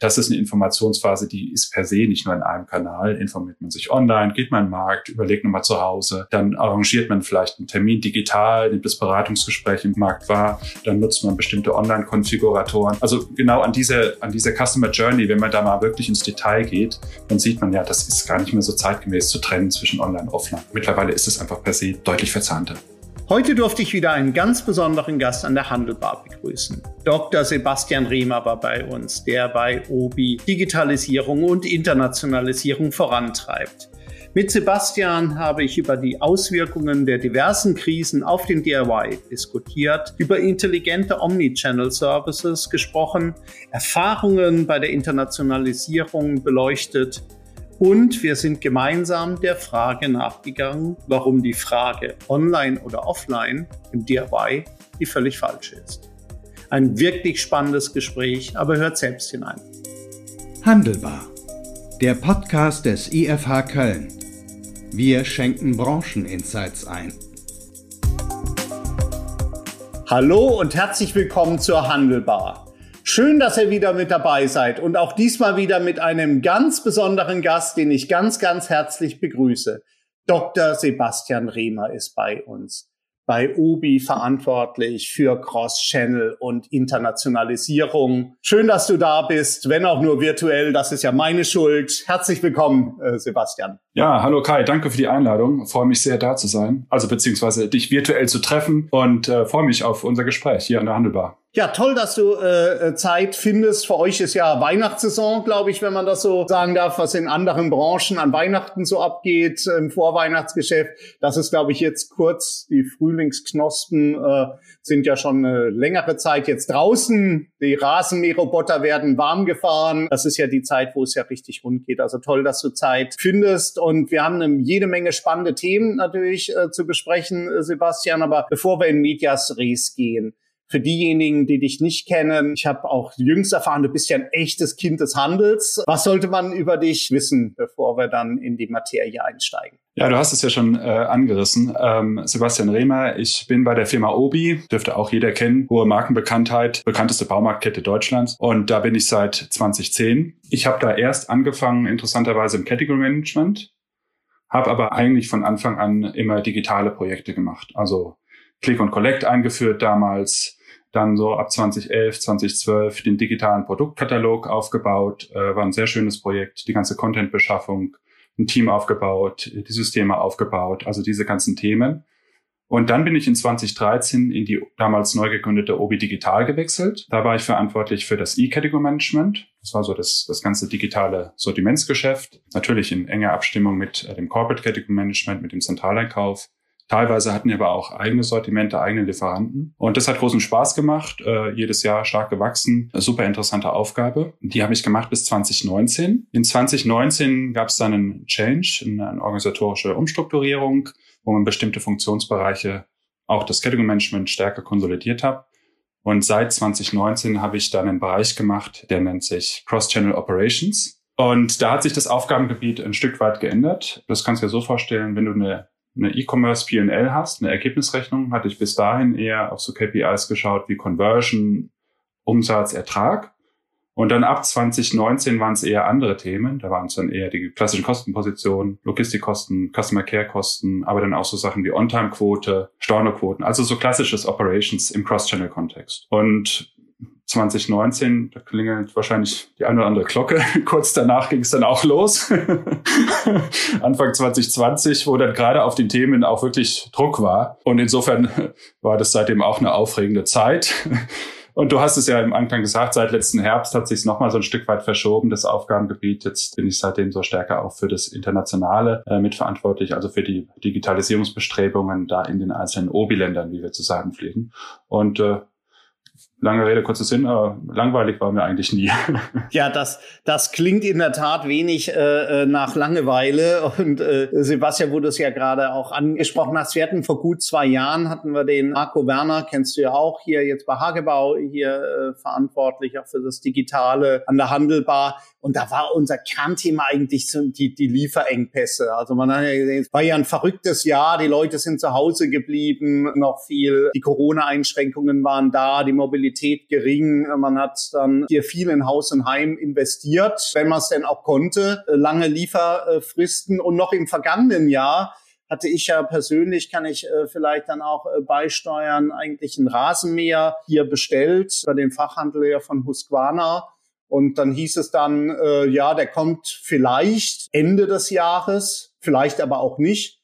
das ist eine Informationsphase, die ist per se nicht nur in einem Kanal. Informiert man sich online, geht man in den Markt, überlegt nochmal zu Hause, dann arrangiert man vielleicht einen Termin digital, nimmt das Beratungsgespräch im Markt wahr, dann nutzt man bestimmte Online-Konfiguratoren. Also genau an diese, an dieser Customer Journey, wenn man da mal wirklich ins Detail geht, dann sieht man ja, das ist gar nicht mehr so zeitgemäß zu trennen zwischen Online und Offline. Mittlerweile ist es einfach per se deutlich verzahnter. Heute durfte ich wieder einen ganz besonderen Gast an der Handelbar begrüßen. Dr. Sebastian Rehmer war bei uns, der bei OBI Digitalisierung und Internationalisierung vorantreibt. Mit Sebastian habe ich über die Auswirkungen der diversen Krisen auf den DIY diskutiert, über intelligente Omnichannel Services gesprochen, Erfahrungen bei der Internationalisierung beleuchtet und wir sind gemeinsam der Frage nachgegangen, warum die Frage online oder offline im DIY die völlig falsche ist. Ein wirklich spannendes Gespräch, aber hört selbst hinein. Handelbar. Der Podcast des IFH Köln. Wir schenken Brancheninsights ein. Hallo und herzlich willkommen zur Handelbar. Schön, dass ihr wieder mit dabei seid und auch diesmal wieder mit einem ganz besonderen Gast, den ich ganz, ganz herzlich begrüße. Dr. Sebastian Rehmer ist bei uns bei Ubi verantwortlich für Cross-Channel und Internationalisierung. Schön, dass du da bist, wenn auch nur virtuell. Das ist ja meine Schuld. Herzlich willkommen, äh, Sebastian. Ja, hallo Kai, danke für die Einladung. Freue mich sehr, da zu sein. Also beziehungsweise dich virtuell zu treffen und äh, freue mich auf unser Gespräch hier an der Handelbar. Ja, toll, dass du äh, Zeit findest. Für euch ist ja Weihnachtssaison, glaube ich, wenn man das so sagen darf, was in anderen Branchen an Weihnachten so abgeht im Vorweihnachtsgeschäft. Das ist, glaube ich, jetzt kurz. Die Frühlingsknospen äh, sind ja schon eine längere Zeit jetzt draußen. Die Rasenmäherroboter werden warm gefahren. Das ist ja die Zeit, wo es ja richtig rund geht. Also toll, dass du Zeit findest. Und wir haben eine, jede Menge spannende Themen natürlich äh, zu besprechen, äh, Sebastian. Aber bevor wir in Medias Res gehen, für diejenigen, die dich nicht kennen, ich habe auch jüngst erfahren, du bist ja ein echtes Kind des Handels. Was sollte man über dich wissen, bevor wir dann in die Materie einsteigen? Ja, du hast es ja schon äh, angerissen. Ähm, Sebastian Rehmer, ich bin bei der Firma Obi, dürfte auch jeder kennen, hohe Markenbekanntheit, bekannteste Baumarktkette Deutschlands. Und da bin ich seit 2010. Ich habe da erst angefangen, interessanterweise im Category Management, habe aber eigentlich von Anfang an immer digitale Projekte gemacht. Also Click und Collect eingeführt damals, dann so ab 2011, 2012 den digitalen Produktkatalog aufgebaut, äh, war ein sehr schönes Projekt, die ganze Contentbeschaffung, ein Team aufgebaut, die Systeme aufgebaut, also diese ganzen Themen. Und dann bin ich in 2013 in die damals neu gegründete Obi Digital gewechselt. Da war ich verantwortlich für das E-Category Management. Das war so das, das ganze digitale Sortimentsgeschäft. Natürlich in enger Abstimmung mit äh, dem Corporate Category Management, mit dem Zentraleinkauf. Teilweise hatten wir aber auch eigene Sortimente, eigene Lieferanten. Und das hat großen Spaß gemacht, äh, jedes Jahr stark gewachsen. Super interessante Aufgabe. Die habe ich gemacht bis 2019. In 2019 gab es dann einen Change, eine organisatorische Umstrukturierung, wo man bestimmte Funktionsbereiche, auch das Category Management stärker konsolidiert hat. Und seit 2019 habe ich dann einen Bereich gemacht, der nennt sich Cross-Channel Operations. Und da hat sich das Aufgabengebiet ein Stück weit geändert. Das kannst du dir so vorstellen, wenn du eine eine E-Commerce P&L hast, eine Ergebnisrechnung, hatte ich bis dahin eher auf so KPIs geschaut wie Conversion, Umsatz, Ertrag. Und dann ab 2019 waren es eher andere Themen. Da waren es dann eher die klassischen Kostenpositionen, Logistikkosten, Customer Care Kosten, aber dann auch so Sachen wie On-Time-Quote, Stornoquoten, also so klassisches Operations im Cross-Channel-Kontext. Und 2019, da klingelt wahrscheinlich die eine oder andere Glocke. Kurz danach ging es dann auch los. Anfang 2020, wo dann gerade auf den Themen auch wirklich Druck war. Und insofern war das seitdem auch eine aufregende Zeit. Und du hast es ja im Anfang gesagt, seit letzten Herbst hat sich es nochmal so ein Stück weit verschoben, das Aufgabengebiet. Jetzt bin ich seitdem so stärker auch für das Internationale äh, mitverantwortlich, also für die Digitalisierungsbestrebungen da in den einzelnen OBI-Ländern, wie wir zu sagen pflegen. Und äh, Lange Rede, kurzer Sinn, aber langweilig war mir eigentlich nie. Ja, das, das klingt in der Tat wenig äh, äh, nach Langeweile. Und äh, Sebastian, wo du es ja gerade auch angesprochen hast, wir hatten vor gut zwei Jahren, hatten wir den Marco Werner, kennst du ja auch, hier jetzt bei Hagebau, hier äh, verantwortlich auch für das Digitale an der Handelbar. Und da war unser Kernthema eigentlich die, die Lieferengpässe. Also man hat ja gesehen, es war ja ein verrücktes Jahr, die Leute sind zu Hause geblieben, noch viel, die Corona-Einschränkungen waren da, die Mobilität Liquidität gering. Man hat dann hier viel in Haus und Heim investiert, wenn man es denn auch konnte. Lange Lieferfristen und noch im vergangenen Jahr hatte ich ja persönlich, kann ich äh, vielleicht dann auch äh, beisteuern, eigentlich ein Rasenmäher hier bestellt bei dem Fachhandel ja von Husqvarna. Und dann hieß es dann, äh, ja, der kommt vielleicht Ende des Jahres, vielleicht aber auch nicht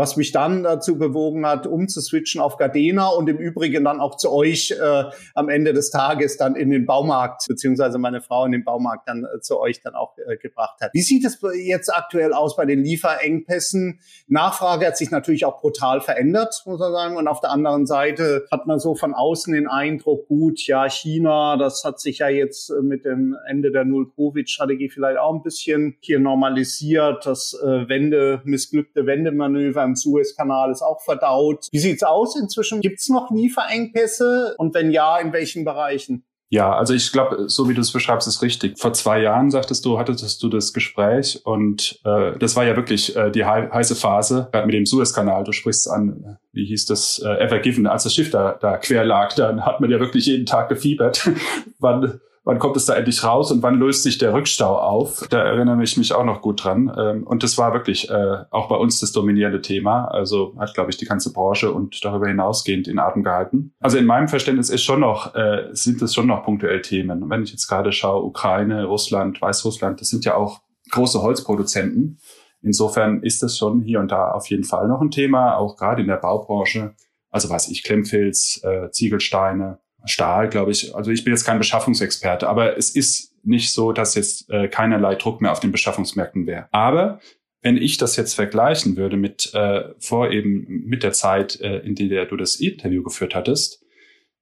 was mich dann dazu bewogen hat, umzuswitchen auf Gardena und im Übrigen dann auch zu euch äh, am Ende des Tages dann in den Baumarkt, beziehungsweise meine Frau in den Baumarkt dann äh, zu euch dann auch äh, gebracht hat. Wie sieht es jetzt aktuell aus bei den Lieferengpässen? Nachfrage hat sich natürlich auch brutal verändert, muss man sagen. Und auf der anderen Seite hat man so von außen den Eindruck, gut, ja, China, das hat sich ja jetzt äh, mit dem Ende der Null-Covid-Strategie vielleicht auch ein bisschen hier normalisiert. Das äh, Wende, missglückte Wendemanöver im Suezkanal ist auch verdaut. Wie sieht's aus inzwischen? Gibt's noch Lieferengpässe? Und wenn ja, in welchen Bereichen? Ja, also ich glaube, so wie du es beschreibst, ist richtig. Vor zwei Jahren sagtest du, hattest du das Gespräch und äh, das war ja wirklich äh, die he heiße Phase, gerade mit dem Suezkanal. Du sprichst an, wie hieß das, äh, Ever Given, als das Schiff da, da quer lag, dann hat man ja wirklich jeden Tag gefiebert, wann wann kommt es da endlich raus und wann löst sich der Rückstau auf? Da erinnere ich mich auch noch gut dran. Ähm, und das war wirklich äh, auch bei uns das dominierende Thema. Also hat, glaube ich, die ganze Branche und darüber hinausgehend in Atem gehalten. Also in meinem Verständnis ist schon noch, äh, sind es schon noch punktuell Themen. wenn ich jetzt gerade schaue, Ukraine, Russland, Weißrussland, das sind ja auch große Holzproduzenten. Insofern ist das schon hier und da auf jeden Fall noch ein Thema, auch gerade in der Baubranche. Also weiß ich, Klemmfilz, äh, Ziegelsteine, Stahl, glaube ich. Also ich bin jetzt kein Beschaffungsexperte, aber es ist nicht so, dass jetzt äh, keinerlei Druck mehr auf den Beschaffungsmärkten wäre. Aber wenn ich das jetzt vergleichen würde mit äh, vor eben mit der Zeit, äh, in der du das Interview geführt hattest,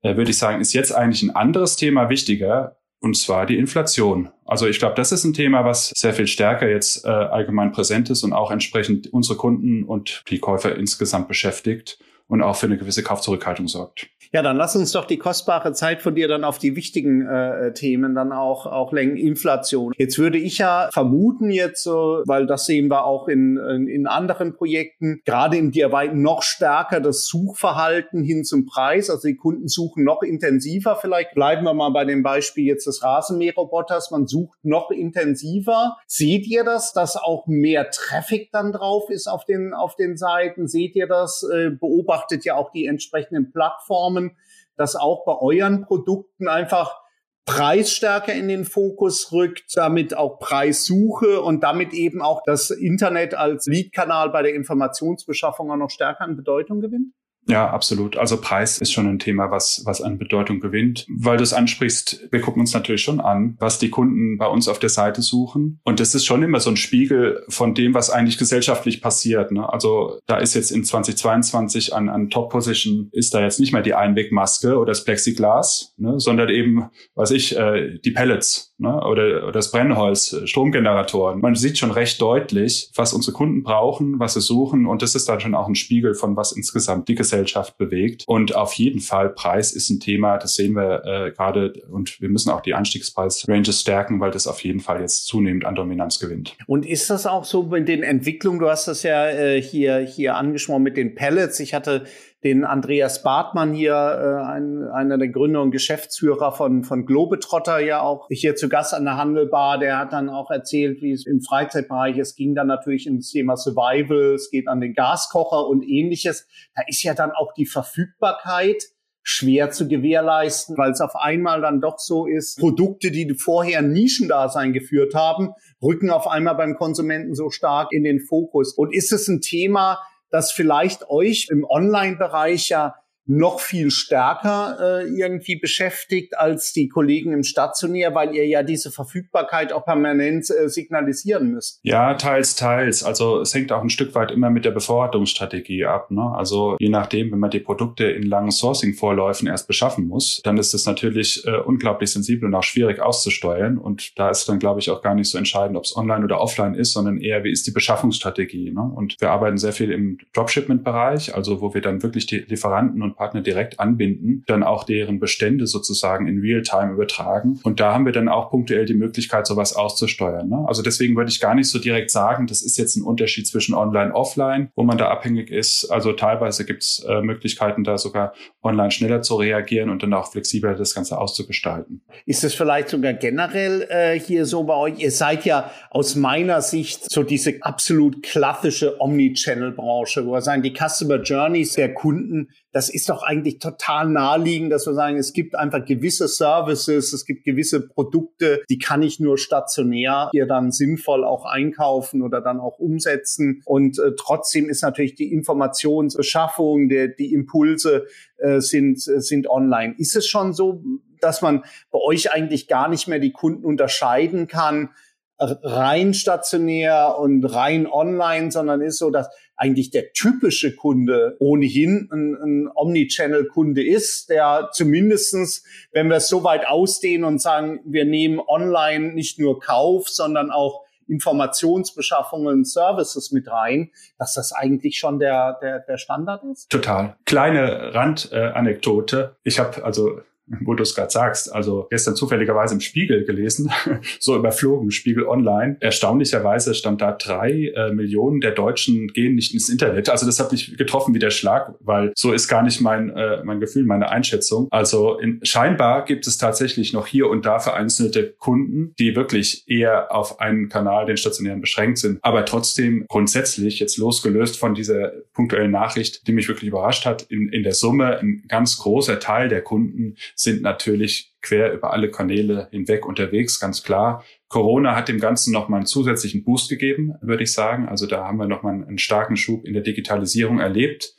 äh, würde ich sagen, ist jetzt eigentlich ein anderes Thema wichtiger, und zwar die Inflation. Also ich glaube, das ist ein Thema, was sehr viel stärker jetzt äh, allgemein präsent ist und auch entsprechend unsere Kunden und die Käufer insgesamt beschäftigt und auch für eine gewisse Kaufzurückhaltung sorgt. Ja, dann lass uns doch die kostbare Zeit von dir dann auf die wichtigen äh, Themen dann auch, auch lenken. Inflation. Jetzt würde ich ja vermuten jetzt so, weil das sehen wir auch in, in, in anderen Projekten, gerade in DIY noch stärker das Suchverhalten hin zum Preis. Also die Kunden suchen noch intensiver. Vielleicht bleiben wir mal bei dem Beispiel jetzt des Rasenmäherroboters. Man sucht noch intensiver. Seht ihr das, dass auch mehr Traffic dann drauf ist auf den, auf den Seiten? Seht ihr das? Äh, beobachtet ja auch die entsprechenden Plattformen Plattformen, dass auch bei euren Produkten einfach Preis stärker in den Fokus rückt, damit auch Preissuche und damit eben auch das Internet als Leadkanal bei der Informationsbeschaffung auch noch stärker an Bedeutung gewinnt? Ja, absolut. Also Preis ist schon ein Thema, was, was an Bedeutung gewinnt. Weil du es ansprichst, wir gucken uns natürlich schon an, was die Kunden bei uns auf der Seite suchen. Und das ist schon immer so ein Spiegel von dem, was eigentlich gesellschaftlich passiert. Ne? Also da ist jetzt in 2022 an, an Top-Position ist da jetzt nicht mehr die Einwegmaske oder das Plexiglas, ne? sondern eben, was ich, äh, die Pellets ne? oder, das Brennholz, äh, Stromgeneratoren. Man sieht schon recht deutlich, was unsere Kunden brauchen, was sie suchen. Und das ist dann schon auch ein Spiegel von was insgesamt die Gesellschaft Gesellschaft bewegt. Und auf jeden Fall Preis ist ein Thema, das sehen wir äh, gerade und wir müssen auch die Anstiegspreis-Ranges stärken, weil das auf jeden Fall jetzt zunehmend an Dominanz gewinnt. Und ist das auch so mit den Entwicklungen? Du hast das ja äh, hier, hier angesprochen mit den Pellets. Ich hatte den Andreas Bartmann hier, äh, ein, einer der Gründer und Geschäftsführer von, von Globetrotter ja auch hier zu Gast an der Handelbar. Der hat dann auch erzählt, wie es im Freizeitbereich, es ging dann natürlich ins Thema Survival, es geht an den Gaskocher und ähnliches. Da ist ja dann auch die Verfügbarkeit schwer zu gewährleisten, weil es auf einmal dann doch so ist, Produkte, die vorher Nischendasein geführt haben, rücken auf einmal beim Konsumenten so stark in den Fokus. Und ist es ein Thema, das vielleicht euch im Online-Bereich ja noch viel stärker äh, irgendwie beschäftigt als die Kollegen im Stationär, weil ihr ja diese Verfügbarkeit auch permanent äh, signalisieren müsst. Ja, teils, teils. Also es hängt auch ein Stück weit immer mit der Bevorratungsstrategie ab. Ne? Also je nachdem, wenn man die Produkte in langen Sourcing-Vorläufen erst beschaffen muss, dann ist es natürlich äh, unglaublich sensibel und auch schwierig auszusteuern. Und da ist dann, glaube ich, auch gar nicht so entscheidend, ob es online oder offline ist, sondern eher, wie ist die Beschaffungsstrategie. Ne? Und wir arbeiten sehr viel im Dropshipment-Bereich, also wo wir dann wirklich die Lieferanten und Partner direkt anbinden, dann auch deren Bestände sozusagen in Realtime übertragen. Und da haben wir dann auch punktuell die Möglichkeit, sowas auszusteuern. Ne? Also deswegen würde ich gar nicht so direkt sagen, das ist jetzt ein Unterschied zwischen Online, Offline, wo man da abhängig ist. Also teilweise gibt es äh, Möglichkeiten, da sogar online schneller zu reagieren und dann auch flexibler das Ganze auszugestalten. Ist es vielleicht sogar generell äh, hier so bei euch? Ihr seid ja aus meiner Sicht so diese absolut klassische Omnichannel-Branche, wo wir sagen, die Customer Journeys der Kunden, das ist doch eigentlich total naheliegend, dass wir sagen, es gibt einfach gewisse Services, es gibt gewisse Produkte, die kann ich nur stationär hier dann sinnvoll auch einkaufen oder dann auch umsetzen. Und äh, trotzdem ist natürlich die Informationsbeschaffung, der, die Impulse äh, sind, sind online. Ist es schon so, dass man bei euch eigentlich gar nicht mehr die Kunden unterscheiden kann, rein stationär und rein online, sondern ist so, dass eigentlich der typische Kunde ohnehin ein, ein Omnichannel-Kunde ist, der zumindestens, wenn wir es so weit ausdehnen und sagen, wir nehmen online nicht nur Kauf, sondern auch Informationsbeschaffungen, Services mit rein, dass das eigentlich schon der, der, der Standard ist? Total. Kleine Randanekdote. Ich habe also wo du es gerade sagst. Also gestern zufälligerweise im Spiegel gelesen, so überflogen, Spiegel Online. Erstaunlicherweise stand da drei äh, Millionen der Deutschen gehen nicht ins Internet. Also das hat mich getroffen wie der Schlag, weil so ist gar nicht mein, äh, mein Gefühl, meine Einschätzung. Also in, scheinbar gibt es tatsächlich noch hier und da vereinzelte Kunden, die wirklich eher auf einen Kanal, den stationären, beschränkt sind. Aber trotzdem grundsätzlich jetzt losgelöst von dieser punktuellen Nachricht, die mich wirklich überrascht hat, in, in der Summe ein ganz großer Teil der Kunden sind natürlich quer über alle Kanäle hinweg unterwegs, ganz klar. Corona hat dem Ganzen nochmal einen zusätzlichen Boost gegeben, würde ich sagen. Also da haben wir nochmal einen starken Schub in der Digitalisierung erlebt.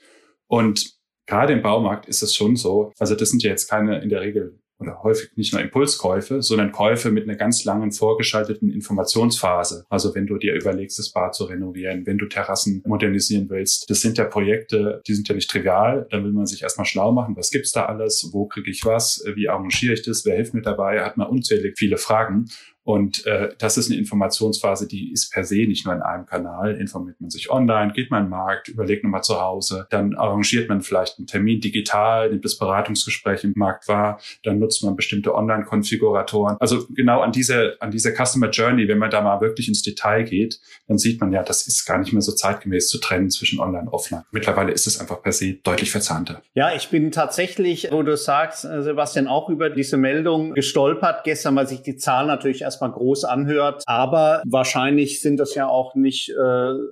Und gerade im Baumarkt ist es schon so, also das sind ja jetzt keine in der Regel oder häufig nicht nur Impulskäufe, sondern Käufe mit einer ganz langen vorgeschalteten Informationsphase. Also wenn du dir überlegst, das Bad zu renovieren, wenn du Terrassen modernisieren willst, das sind ja Projekte, die sind ja nicht trivial. Da will man sich erstmal schlau machen, was gibt's da alles, wo kriege ich was, wie arrangiere ich das, wer hilft mir dabei, hat man unzählig viele Fragen. Und äh, das ist eine Informationsphase, die ist per se nicht nur in einem Kanal. Informiert man sich online, geht man in den Markt, überlegt nochmal zu Hause, dann arrangiert man vielleicht einen Termin digital, nimmt das Beratungsgespräch im Markt wahr, dann nutzt man bestimmte Online-Konfiguratoren. Also genau an dieser, an dieser Customer Journey, wenn man da mal wirklich ins Detail geht, dann sieht man ja, das ist gar nicht mehr so zeitgemäß zu trennen zwischen Online und Offline. Mittlerweile ist es einfach per se deutlich verzahnter. Ja, ich bin tatsächlich, wo du sagst, äh, Sebastian, auch über diese Meldung gestolpert gestern, weil sich die Zahl natürlich erst erstmal groß anhört. Aber wahrscheinlich sind das ja auch nicht äh,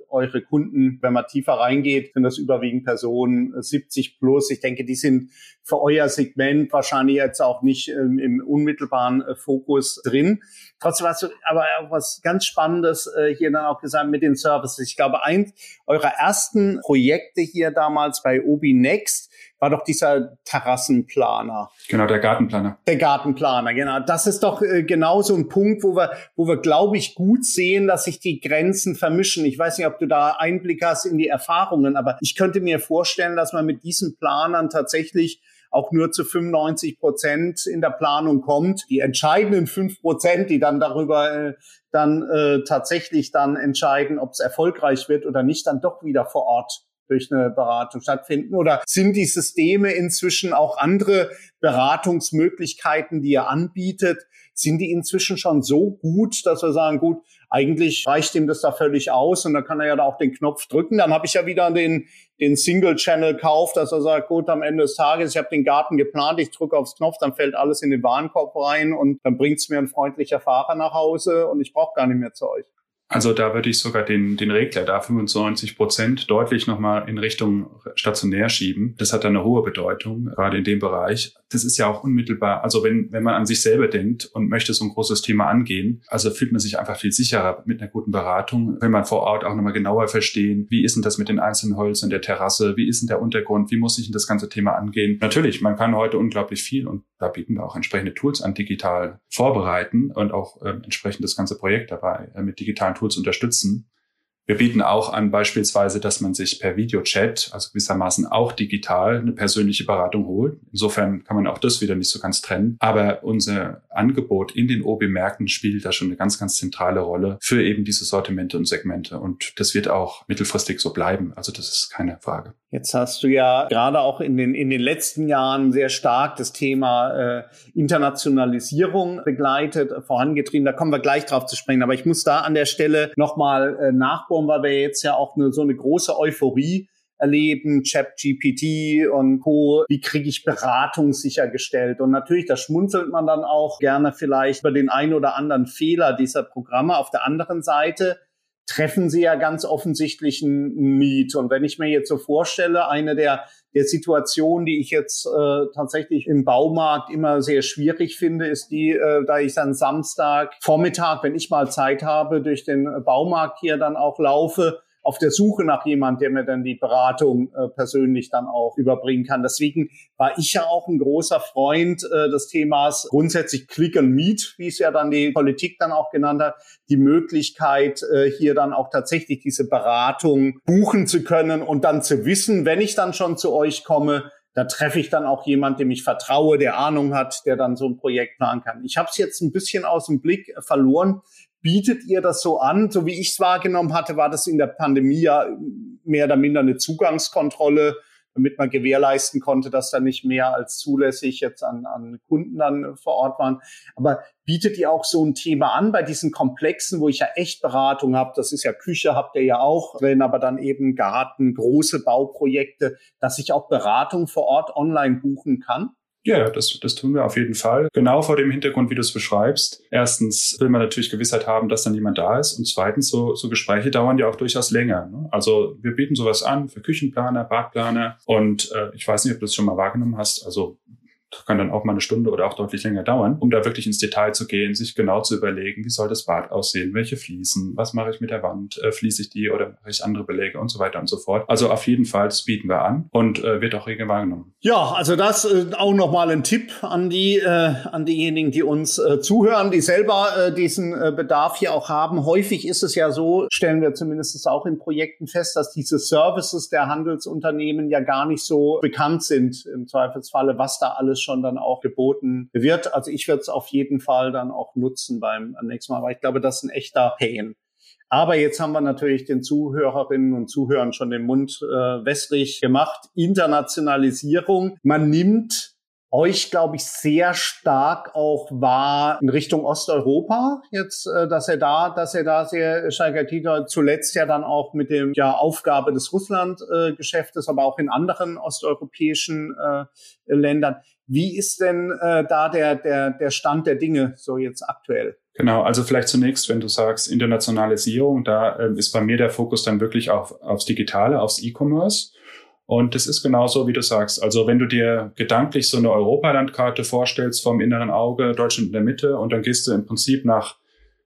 eure Kunden, wenn man tiefer reingeht, sind das überwiegend Personen 70 äh, plus. Ich denke, die sind für euer Segment wahrscheinlich jetzt auch nicht ähm, im unmittelbaren äh, Fokus drin. Trotzdem hast du aber auch was ganz Spannendes äh, hier dann auch gesagt mit den Services. Ich glaube, eins eurer ersten Projekte hier damals bei Obi Next war doch dieser Terrassenplaner. Genau, der Gartenplaner. Der Gartenplaner, genau. Das ist doch äh, genau so ein Punkt, wo wir, wo wir, glaube ich, gut sehen, dass sich die Grenzen vermischen. Ich weiß nicht, ob du da Einblick hast in die Erfahrungen, aber ich könnte mir vorstellen, dass man mit diesen Planern tatsächlich auch nur zu 95 Prozent in der Planung kommt. Die entscheidenden fünf Prozent, die dann darüber äh, dann äh, tatsächlich dann entscheiden, ob es erfolgreich wird oder nicht, dann doch wieder vor Ort durch eine Beratung stattfinden? Oder sind die Systeme inzwischen auch andere Beratungsmöglichkeiten, die ihr anbietet, sind die inzwischen schon so gut, dass wir sagen, gut, eigentlich reicht ihm das da völlig aus und dann kann er ja da auch den Knopf drücken. Dann habe ich ja wieder den, den Single-Channel-Kauf, dass er sagt, gut, am Ende des Tages, ich habe den Garten geplant, ich drücke aufs Knopf, dann fällt alles in den Warenkorb rein und dann bringt's mir ein freundlicher Fahrer nach Hause und ich brauche gar nicht mehr zu euch. Also da würde ich sogar den, den Regler da 95 Prozent deutlich nochmal in Richtung stationär schieben. Das hat eine hohe Bedeutung, gerade in dem Bereich. Das ist ja auch unmittelbar, also wenn, wenn man an sich selber denkt und möchte so ein großes Thema angehen, also fühlt man sich einfach viel sicherer mit einer guten Beratung, wenn man vor Ort auch nochmal genauer verstehen, wie ist denn das mit den einzelnen Holzen der Terrasse, wie ist denn der Untergrund, wie muss ich denn das ganze Thema angehen. Natürlich, man kann heute unglaublich viel und da bieten wir auch entsprechende Tools an digital vorbereiten und auch äh, entsprechend das ganze Projekt dabei äh, mit digitalen Tools unterstützen. Wir bieten auch an beispielsweise, dass man sich per Videochat, also gewissermaßen auch digital, eine persönliche Beratung holt. Insofern kann man auch das wieder nicht so ganz trennen. Aber unser Angebot in den OB-Märkten spielt da schon eine ganz, ganz zentrale Rolle für eben diese Sortimente und Segmente. Und das wird auch mittelfristig so bleiben. Also das ist keine Frage. Jetzt hast du ja gerade auch in den, in den letzten Jahren sehr stark das Thema äh, Internationalisierung begleitet, vorangetrieben. Da kommen wir gleich drauf zu sprechen. Aber ich muss da an der Stelle nochmal äh, nachbohren, weil wir jetzt ja auch eine, so eine große Euphorie erleben, ChatGPT und Co. Wie kriege ich Beratung sichergestellt? Und natürlich, da schmunzelt man dann auch gerne vielleicht über den einen oder anderen Fehler dieser Programme. Auf der anderen Seite treffen sie ja ganz offensichtlich ein Need. Und wenn ich mir jetzt so vorstelle, eine der, der Situationen, die ich jetzt äh, tatsächlich im Baumarkt immer sehr schwierig finde, ist die, äh, da ich dann Samstag Vormittag, wenn ich mal Zeit habe, durch den Baumarkt hier dann auch laufe auf der Suche nach jemand, der mir dann die Beratung äh, persönlich dann auch überbringen kann. Deswegen war ich ja auch ein großer Freund äh, des Themas grundsätzlich Click and Meet, wie es ja dann die Politik dann auch genannt hat, die Möglichkeit, äh, hier dann auch tatsächlich diese Beratung buchen zu können und dann zu wissen, wenn ich dann schon zu euch komme, da treffe ich dann auch jemand, dem ich vertraue, der Ahnung hat, der dann so ein Projekt planen kann. Ich habe es jetzt ein bisschen aus dem Blick verloren. Bietet ihr das so an? So wie ich es wahrgenommen hatte, war das in der Pandemie ja mehr oder minder eine Zugangskontrolle, damit man gewährleisten konnte, dass da nicht mehr als zulässig jetzt an, an Kunden dann vor Ort waren. Aber bietet ihr auch so ein Thema an bei diesen Komplexen, wo ich ja echt Beratung habe? Das ist ja Küche, habt ihr ja auch drin, aber dann eben Garten, große Bauprojekte, dass ich auch Beratung vor Ort online buchen kann? Ja, das, das tun wir auf jeden Fall. Genau vor dem Hintergrund, wie du es beschreibst. Erstens will man natürlich Gewissheit haben, dass dann jemand da ist. Und zweitens, so, so Gespräche dauern ja auch durchaus länger. Ne? Also wir bieten sowas an für Küchenplaner, Badplaner. Und äh, ich weiß nicht, ob du es schon mal wahrgenommen hast. Also das kann dann auch mal eine Stunde oder auch deutlich länger dauern, um da wirklich ins Detail zu gehen, sich genau zu überlegen, wie soll das Bad aussehen, welche Fliesen, was mache ich mit der Wand, äh, fließe ich die oder mache ich andere Beläge und so weiter und so fort. Also auf jeden Fall, das bieten wir an und äh, wird auch regel wahrgenommen. Ja, also das äh, auch nochmal ein Tipp an die, äh, an diejenigen, die uns äh, zuhören, die selber äh, diesen äh, Bedarf hier auch haben. Häufig ist es ja so, stellen wir zumindest auch in Projekten fest, dass diese Services der Handelsunternehmen ja gar nicht so bekannt sind im Zweifelsfalle, was da alles schon dann auch geboten wird. Also ich werde es auf jeden Fall dann auch nutzen beim nächsten Mal, weil ich glaube, das ist ein echter Pain. Aber jetzt haben wir natürlich den Zuhörerinnen und Zuhörern schon den Mund äh, wässrig gemacht. Internationalisierung. Man nimmt euch, glaube ich, sehr stark auch wahr in Richtung Osteuropa jetzt, äh, dass er da, dass er da sehr Tito zuletzt ja dann auch mit dem ja Aufgabe des Russland-Geschäftes, aber auch in anderen osteuropäischen äh, Ländern. Wie ist denn äh, da der, der, der Stand der Dinge so jetzt aktuell? Genau, also vielleicht zunächst, wenn du sagst Internationalisierung, da äh, ist bei mir der Fokus dann wirklich auf, aufs Digitale, aufs E-Commerce. Und das ist genauso, wie du sagst. Also wenn du dir gedanklich so eine Europalandkarte vorstellst vom inneren Auge, Deutschland in der Mitte, und dann gehst du im Prinzip nach,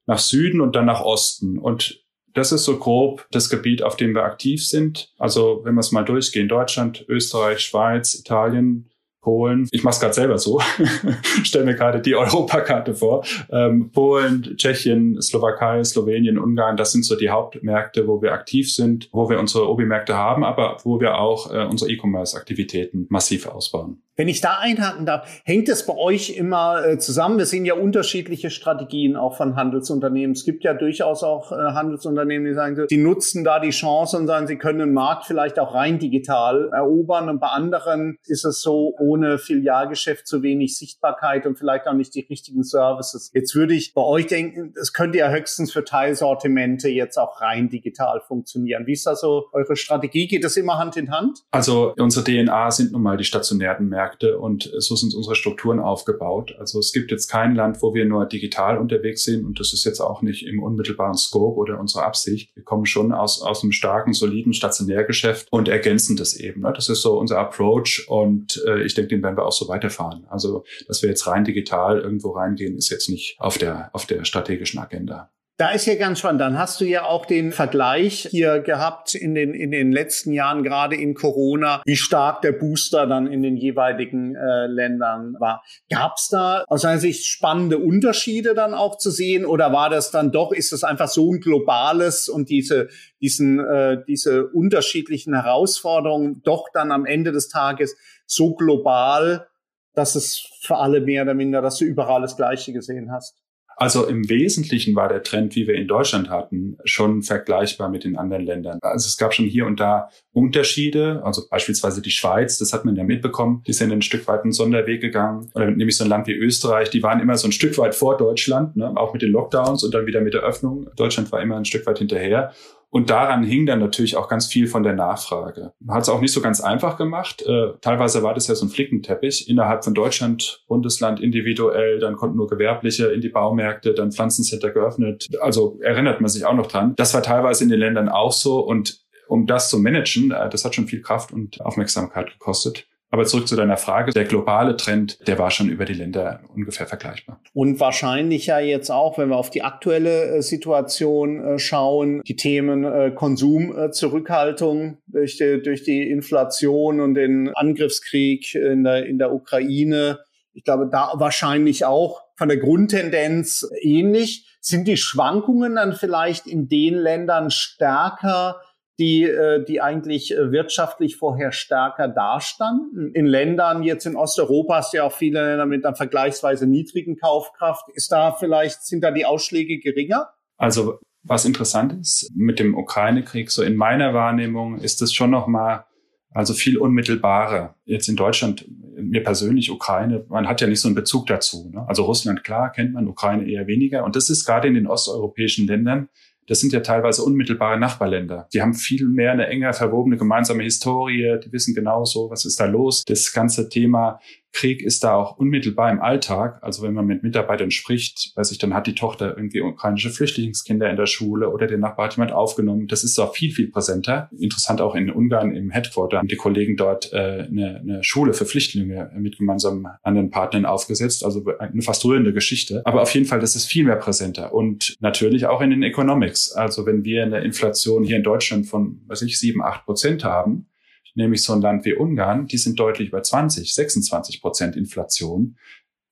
nach Süden und dann nach Osten. Und das ist so grob das Gebiet, auf dem wir aktiv sind. Also wenn wir es mal durchgehen, Deutschland, Österreich, Schweiz, Italien, Polen, ich mache es gerade selber so, stelle mir gerade die Europakarte vor. Ähm, Polen, Tschechien, Slowakei, Slowenien, Ungarn, das sind so die Hauptmärkte, wo wir aktiv sind, wo wir unsere Obi-Märkte haben, aber wo wir auch äh, unsere E-Commerce-Aktivitäten massiv ausbauen. Wenn ich da einhaken darf, hängt es bei euch immer äh, zusammen? Wir sehen ja unterschiedliche Strategien auch von Handelsunternehmen. Es gibt ja durchaus auch äh, Handelsunternehmen, die sagen, die nutzen da die Chance und sagen, sie können den Markt vielleicht auch rein digital erobern. Und bei anderen ist es so, ohne Filialgeschäft zu wenig Sichtbarkeit und vielleicht auch nicht die richtigen Services. Jetzt würde ich bei euch denken, es könnte ja höchstens für Teilsortimente jetzt auch rein digital funktionieren. Wie ist da so eure Strategie? Geht das immer Hand in Hand? Also unsere DNA sind nun mal die stationären Märkte. Märkte und so sind unsere Strukturen aufgebaut. Also es gibt jetzt kein Land, wo wir nur digital unterwegs sind und das ist jetzt auch nicht im unmittelbaren Scope oder unsere Absicht. Wir kommen schon aus, aus einem starken, soliden Stationärgeschäft und ergänzen das eben. Ne? Das ist so unser Approach und äh, ich denke, den werden wir auch so weiterfahren. Also, dass wir jetzt rein digital irgendwo reingehen, ist jetzt nicht auf der, auf der strategischen Agenda. Da ist ja ganz spannend. Dann hast du ja auch den Vergleich hier gehabt in den, in den letzten Jahren, gerade in Corona, wie stark der Booster dann in den jeweiligen äh, Ländern war. Gab es da aus deiner Sicht spannende Unterschiede dann auch zu sehen oder war das dann doch, ist das einfach so ein globales und diese, diesen, äh, diese unterschiedlichen Herausforderungen doch dann am Ende des Tages so global, dass es für alle mehr oder minder, dass du überall das Gleiche gesehen hast? Also im Wesentlichen war der Trend, wie wir in Deutschland hatten, schon vergleichbar mit den anderen Ländern. Also es gab schon hier und da Unterschiede, also beispielsweise die Schweiz, das hat man ja mitbekommen, die sind ein Stück weit einen Sonderweg gegangen. Oder nämlich so ein Land wie Österreich, die waren immer so ein Stück weit vor Deutschland, ne? auch mit den Lockdowns und dann wieder mit der Öffnung. Deutschland war immer ein Stück weit hinterher. Und daran hing dann natürlich auch ganz viel von der Nachfrage. Hat es auch nicht so ganz einfach gemacht. Äh, teilweise war das ja so ein Flickenteppich innerhalb von Deutschland, Bundesland individuell. Dann konnten nur Gewerbliche in die Baumärkte, dann Pflanzencenter geöffnet. Also erinnert man sich auch noch dran. Das war teilweise in den Ländern auch so. Und um das zu managen, äh, das hat schon viel Kraft und Aufmerksamkeit gekostet. Aber zurück zu deiner Frage. Der globale Trend, der war schon über die Länder ungefähr vergleichbar. Und wahrscheinlich ja jetzt auch, wenn wir auf die aktuelle äh, Situation äh, schauen, die Themen äh, Konsumzurückhaltung durch die, durch die Inflation und den Angriffskrieg in der, in der Ukraine. Ich glaube, da wahrscheinlich auch von der Grundtendenz ähnlich. Sind die Schwankungen dann vielleicht in den Ländern stärker, die, äh, die eigentlich äh, wirtschaftlich vorher stärker dastanden. In Ländern, jetzt in Osteuropa hast du ja auch viele Länder mit einer vergleichsweise niedrigen Kaufkraft. Ist da vielleicht, sind da die Ausschläge geringer? Also was interessant ist mit dem Ukraine-Krieg, so in meiner Wahrnehmung ist es schon nochmal also viel unmittelbarer. Jetzt in Deutschland, mir persönlich, Ukraine, man hat ja nicht so einen Bezug dazu. Ne? Also Russland, klar, kennt man, Ukraine eher weniger. Und das ist gerade in den osteuropäischen Ländern das sind ja teilweise unmittelbare Nachbarländer. Die haben viel mehr eine enger verwobene gemeinsame Historie. Die wissen genauso, was ist da los. Das ganze Thema Krieg ist da auch unmittelbar im Alltag. Also wenn man mit Mitarbeitern spricht, weiß ich, dann hat die Tochter irgendwie ukrainische Flüchtlingskinder in der Schule oder der Nachbar hat jemand aufgenommen. Das ist auch viel, viel präsenter. Interessant auch in Ungarn im Headquarter haben die Kollegen dort äh, eine, eine Schule für Flüchtlinge mit gemeinsamen anderen Partnern aufgesetzt. Also eine fast rührende Geschichte. Aber auf jeden Fall, das ist viel mehr präsenter. Und natürlich auch in den Economics. Also wenn wir eine Inflation hier in Deutschland von, weiß ich, sieben, acht Prozent haben, nämlich so ein Land wie Ungarn, die sind deutlich über 20, 26 Prozent Inflation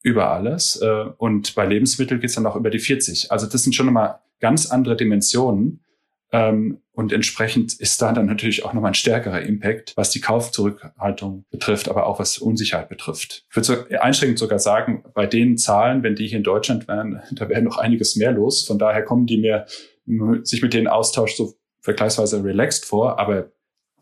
über alles. Äh, und bei Lebensmitteln geht es dann auch über die 40. Also das sind schon nochmal ganz andere Dimensionen. Ähm, und entsprechend ist da dann natürlich auch nochmal ein stärkerer Impact, was die Kaufzurückhaltung betrifft, aber auch was Unsicherheit betrifft. Ich würde so einschränkend sogar sagen, bei den Zahlen, wenn die hier in Deutschland wären, da wäre noch einiges mehr los. Von daher kommen die mir, sich mit denen austauscht, so vergleichsweise relaxed vor. Aber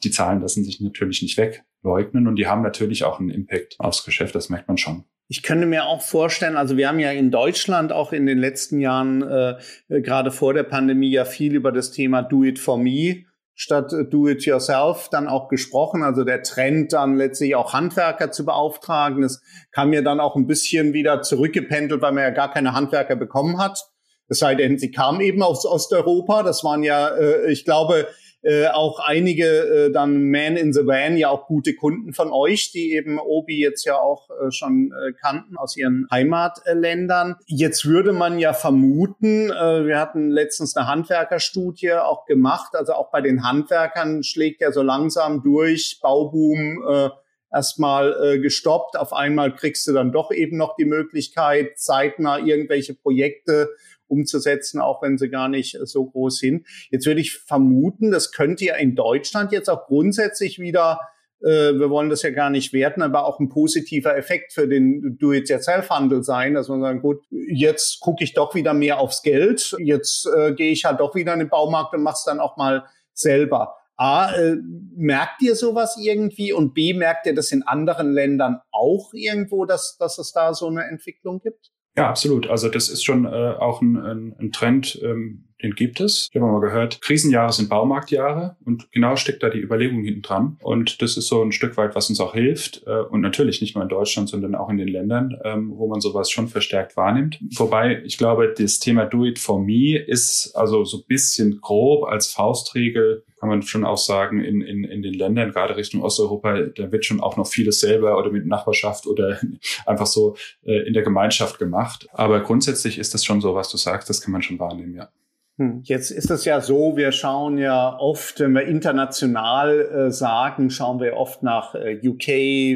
die Zahlen lassen sich natürlich nicht wegleugnen und die haben natürlich auch einen Impact aufs Geschäft, das merkt man schon. Ich könnte mir auch vorstellen, also wir haben ja in Deutschland auch in den letzten Jahren, äh, gerade vor der Pandemie, ja viel über das Thema Do It For Me statt Do It Yourself dann auch gesprochen. Also der Trend dann letztlich auch Handwerker zu beauftragen. Das kam mir dann auch ein bisschen wieder zurückgependelt, weil man ja gar keine Handwerker bekommen hat. Es sei denn, sie kamen eben aus Osteuropa. Das waren ja, äh, ich glaube, äh, auch einige äh, dann Man in the Van ja auch gute Kunden von euch, die eben Obi jetzt ja auch äh, schon äh, kannten aus ihren Heimatländern. Jetzt würde man ja vermuten, äh, wir hatten letztens eine Handwerkerstudie auch gemacht, also auch bei den Handwerkern schlägt ja so langsam durch, Bauboom, äh, erstmal äh, gestoppt. Auf einmal kriegst du dann doch eben noch die Möglichkeit, zeitnah irgendwelche Projekte umzusetzen, auch wenn sie gar nicht so groß sind. Jetzt würde ich vermuten, das könnte ja in Deutschland jetzt auch grundsätzlich wieder äh, wir wollen das ja gar nicht werten, aber auch ein positiver Effekt für den Do-it-yourself-Handel sein, dass man sagt, gut, jetzt gucke ich doch wieder mehr aufs Geld, jetzt äh, gehe ich halt doch wieder in den Baumarkt und mache es dann auch mal selber. A, äh, merkt ihr sowas irgendwie? Und B, merkt ihr das in anderen Ländern auch irgendwo, dass, dass es da so eine Entwicklung gibt? Ja, absolut. Also das ist schon äh, auch ein, ein, ein Trend, ähm, den gibt es. Ich habe mal gehört, Krisenjahre sind Baumarktjahre und genau steckt da die Überlegung hinten dran. Und das ist so ein Stück weit, was uns auch hilft. Äh, und natürlich nicht nur in Deutschland, sondern auch in den Ländern, ähm, wo man sowas schon verstärkt wahrnimmt. Wobei ich glaube, das Thema Do It For Me ist also so ein bisschen grob als Faustregel kann man schon auch sagen, in, in, in den Ländern, gerade Richtung Osteuropa, da wird schon auch noch vieles selber oder mit Nachbarschaft oder einfach so äh, in der Gemeinschaft gemacht. Aber grundsätzlich ist das schon so, was du sagst, das kann man schon wahrnehmen, ja. Hm. Jetzt ist es ja so, wir schauen ja oft, wenn wir international äh, sagen, schauen wir oft nach äh, UK,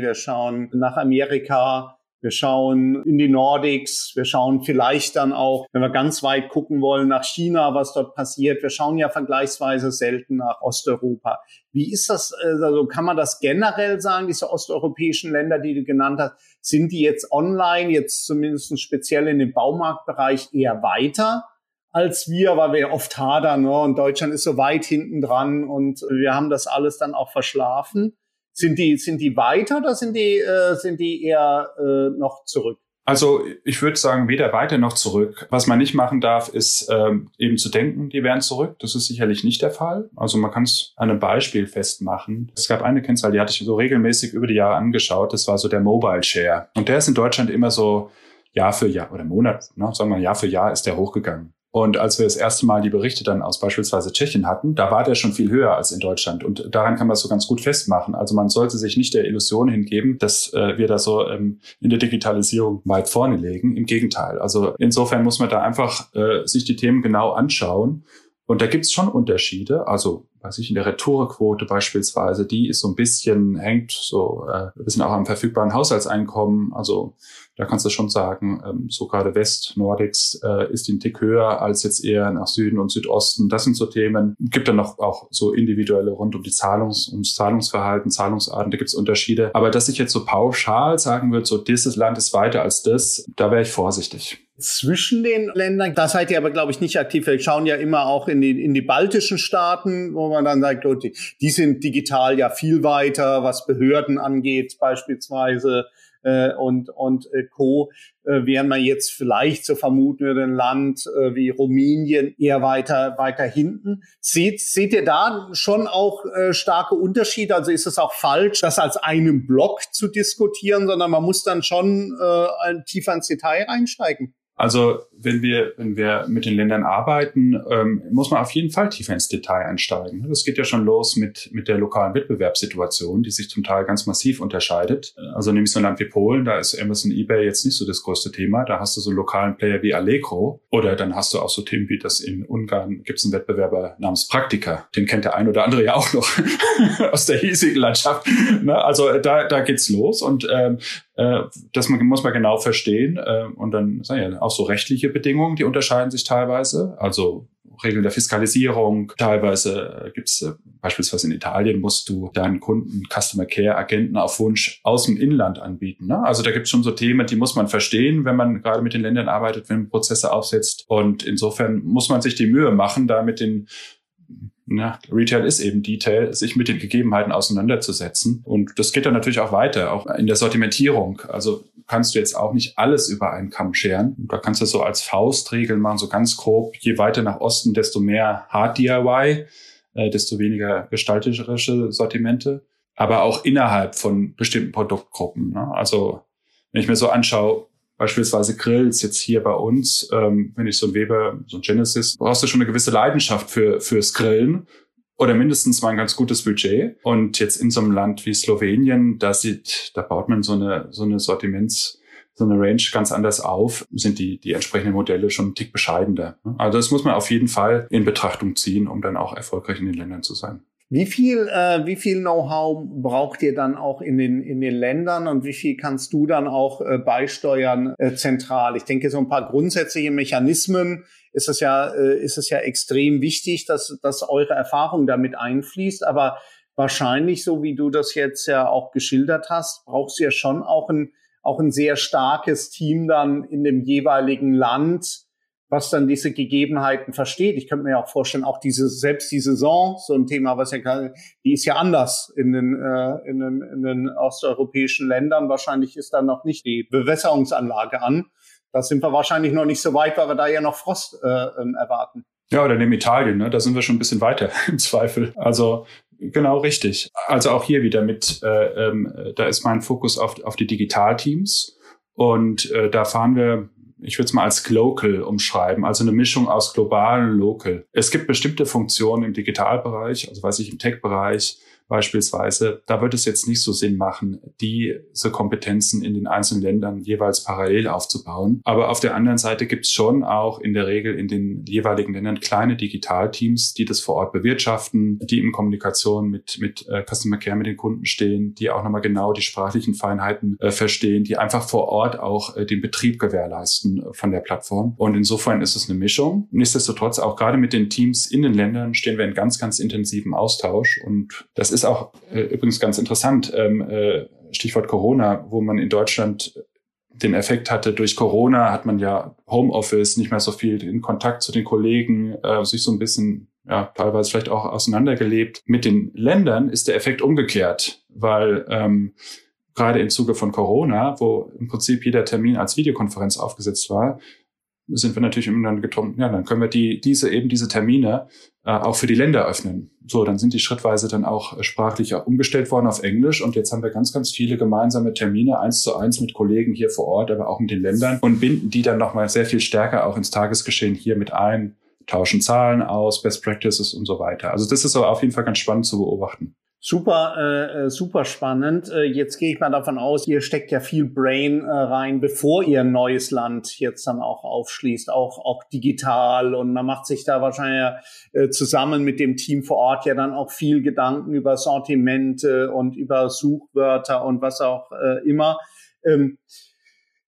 wir schauen nach Amerika, wir schauen in die Nordics, wir schauen vielleicht dann auch, wenn wir ganz weit gucken wollen, nach China, was dort passiert. Wir schauen ja vergleichsweise selten nach Osteuropa. Wie ist das, äh, also kann man das generell sagen, diese osteuropäischen Länder, die du genannt hast, sind die jetzt online, jetzt zumindest speziell in dem Baumarktbereich eher weiter? Als wir, weil wir oft hadern ne? und Deutschland ist so weit hinten dran und wir haben das alles dann auch verschlafen. Sind die, sind die weiter oder sind die, äh, sind die eher äh, noch zurück? Also ich würde sagen, weder weiter noch zurück. Was man nicht machen darf, ist ähm, eben zu denken, die wären zurück. Das ist sicherlich nicht der Fall. Also man kann es an einem Beispiel festmachen. Es gab eine Kennzahl, die hatte ich so regelmäßig über die Jahre angeschaut. Das war so der Mobile Share. Und der ist in Deutschland immer so Jahr für Jahr oder Monat, ne, sagen wir Jahr für Jahr ist der hochgegangen. Und als wir das erste Mal die Berichte dann aus beispielsweise Tschechien hatten, da war der schon viel höher als in Deutschland. Und daran kann man so ganz gut festmachen. Also man sollte sich nicht der Illusion hingeben, dass äh, wir da so ähm, in der Digitalisierung weit vorne legen. Im Gegenteil. Also insofern muss man da einfach äh, sich die Themen genau anschauen. Und da gibt es schon Unterschiede. Also weiß ich, in der Retourequote beispielsweise, die ist so ein bisschen, hängt so äh, ein bisschen auch am verfügbaren Haushaltseinkommen. Also da kannst du schon sagen, ähm, so gerade West, Nordics äh, ist die ein Tick höher als jetzt eher nach Süden und Südosten. Das sind so Themen. Gibt dann noch auch so individuelle rund um die Zahlungs, ums Zahlungsverhalten, Zahlungsarten, da gibt es Unterschiede. Aber dass ich jetzt so pauschal sagen würde, so dieses Land ist weiter als das, da wäre ich vorsichtig zwischen den Ländern. Da seid ihr aber, glaube ich, nicht aktiv. Wir schauen ja immer auch in die, in die baltischen Staaten, wo man dann sagt, die, die sind digital ja viel weiter, was Behörden angeht beispielsweise äh, und, und äh, Co. Äh, während man jetzt vielleicht so vermuten würde, ein Land äh, wie Rumänien eher weiter, weiter hinten. Seht, seht ihr da schon auch äh, starke Unterschiede? Also ist es auch falsch, das als einen Block zu diskutieren, sondern man muss dann schon äh, tiefer ins Detail einsteigen? Also wenn wir, wenn wir mit den Ländern arbeiten, ähm, muss man auf jeden Fall tiefer ins Detail einsteigen. Das geht ja schon los mit, mit der lokalen Wettbewerbssituation, die sich zum Teil ganz massiv unterscheidet. Also nämlich so ein Land wie Polen, da ist Amazon eBay jetzt nicht so das größte Thema. Da hast du so einen lokalen Player wie Allegro. Oder dann hast du auch so Themen wie das in Ungarn gibt es einen Wettbewerber namens Praktika. Den kennt der ein oder andere ja auch noch aus der hiesigen Landschaft. Ne? Also da, da geht's los. Und ähm, äh, das muss man genau verstehen. Äh, und dann sagen ja auch so rechtliche Bedingungen, die unterscheiden sich teilweise. Also Regeln der Fiskalisierung. Teilweise äh, gibt es äh, beispielsweise in Italien musst du deinen Kunden Customer Care Agenten auf Wunsch aus dem Inland anbieten. Ne? Also da gibt es schon so Themen, die muss man verstehen, wenn man gerade mit den Ländern arbeitet, wenn man Prozesse aufsetzt. Und insofern muss man sich die Mühe machen, da mit den na, Retail ist eben Detail, sich mit den Gegebenheiten auseinanderzusetzen. Und das geht dann natürlich auch weiter, auch in der Sortimentierung. Also kannst du jetzt auch nicht alles über einen Kamm scheren. Da kannst du so als Faustregel machen, so ganz grob, je weiter nach Osten, desto mehr Hard DIY, äh, desto weniger gestalterische Sortimente. Aber auch innerhalb von bestimmten Produktgruppen. Ne? Also wenn ich mir so anschaue, beispielsweise Grills jetzt hier bei uns, ähm, wenn ich so ein Weber, so ein Genesis, brauchst du schon eine gewisse Leidenschaft für fürs Grillen oder mindestens mal ein ganz gutes Budget. Und jetzt in so einem Land wie Slowenien, da sieht, da baut man so eine so eine Sortiments so eine Range ganz anders auf, sind die, die entsprechenden Modelle schon ein Tick bescheidener. Also das muss man auf jeden Fall in Betrachtung ziehen, um dann auch erfolgreich in den Ländern zu sein. Wie viel, äh, wie viel Know-how braucht ihr dann auch in den, in den Ländern und wie viel kannst du dann auch äh, beisteuern äh, zentral? Ich denke, so ein paar grundsätzliche Mechanismen ist es ja, äh, ist es ja extrem wichtig, dass, dass eure Erfahrung damit einfließt. Aber wahrscheinlich, so wie du das jetzt ja auch geschildert hast, brauchst du ja schon auch ein, auch ein sehr starkes Team dann in dem jeweiligen Land, was dann diese Gegebenheiten versteht. Ich könnte mir auch vorstellen, auch diese, selbst die Saison, so ein Thema, was ja, die ist ja anders in den, äh, in den, in den osteuropäischen Ländern. Wahrscheinlich ist da noch nicht die Bewässerungsanlage an. Da sind wir wahrscheinlich noch nicht so weit, weil wir da ja noch Frost äh, ähm, erwarten. Ja, oder neben Italien, ne? da sind wir schon ein bisschen weiter im Zweifel. Also genau richtig. Also auch hier wieder mit, äh, ähm, da ist mein Fokus auf, auf die Digitalteams. Und äh, da fahren wir ich würde es mal als Global umschreiben, also eine Mischung aus global und local. Es gibt bestimmte Funktionen im Digitalbereich, also weiß ich, im Tech-Bereich, beispielsweise, da wird es jetzt nicht so Sinn machen, diese Kompetenzen in den einzelnen Ländern jeweils parallel aufzubauen. Aber auf der anderen Seite gibt es schon auch in der Regel in den jeweiligen Ländern kleine Digitalteams, die das vor Ort bewirtschaften, die in Kommunikation mit, mit äh, Customer Care mit den Kunden stehen, die auch nochmal genau die sprachlichen Feinheiten äh, verstehen, die einfach vor Ort auch äh, den Betrieb gewährleisten äh, von der Plattform. Und insofern ist es eine Mischung. Nichtsdestotrotz auch gerade mit den Teams in den Ländern stehen wir in ganz, ganz intensiven Austausch. Und das ist auch äh, übrigens ganz interessant. Ähm, äh, Stichwort Corona, wo man in Deutschland den Effekt hatte, durch Corona hat man ja Homeoffice, nicht mehr so viel in Kontakt zu den Kollegen, äh, sich so ein bisschen, ja, teilweise vielleicht auch auseinandergelebt. Mit den Ländern ist der Effekt umgekehrt, weil ähm, gerade im Zuge von Corona, wo im Prinzip jeder Termin als Videokonferenz aufgesetzt war, sind wir natürlich immer dann getrunken, ja, dann können wir die, diese, eben diese Termine äh, auch für die Länder öffnen. So, dann sind die schrittweise dann auch sprachlich umgestellt worden auf Englisch und jetzt haben wir ganz, ganz viele gemeinsame Termine, eins zu eins mit Kollegen hier vor Ort, aber auch mit den Ländern und binden die dann nochmal sehr viel stärker auch ins Tagesgeschehen hier mit ein, tauschen Zahlen aus, Best Practices und so weiter. Also das ist aber auf jeden Fall ganz spannend zu beobachten. Super, äh, äh, super spannend. Äh, jetzt gehe ich mal davon aus, ihr steckt ja viel Brain äh, rein, bevor ihr ein neues Land jetzt dann auch aufschließt, auch, auch digital. Und man macht sich da wahrscheinlich äh, zusammen mit dem Team vor Ort ja dann auch viel Gedanken über Sortimente und über Suchwörter und was auch äh, immer. Ähm,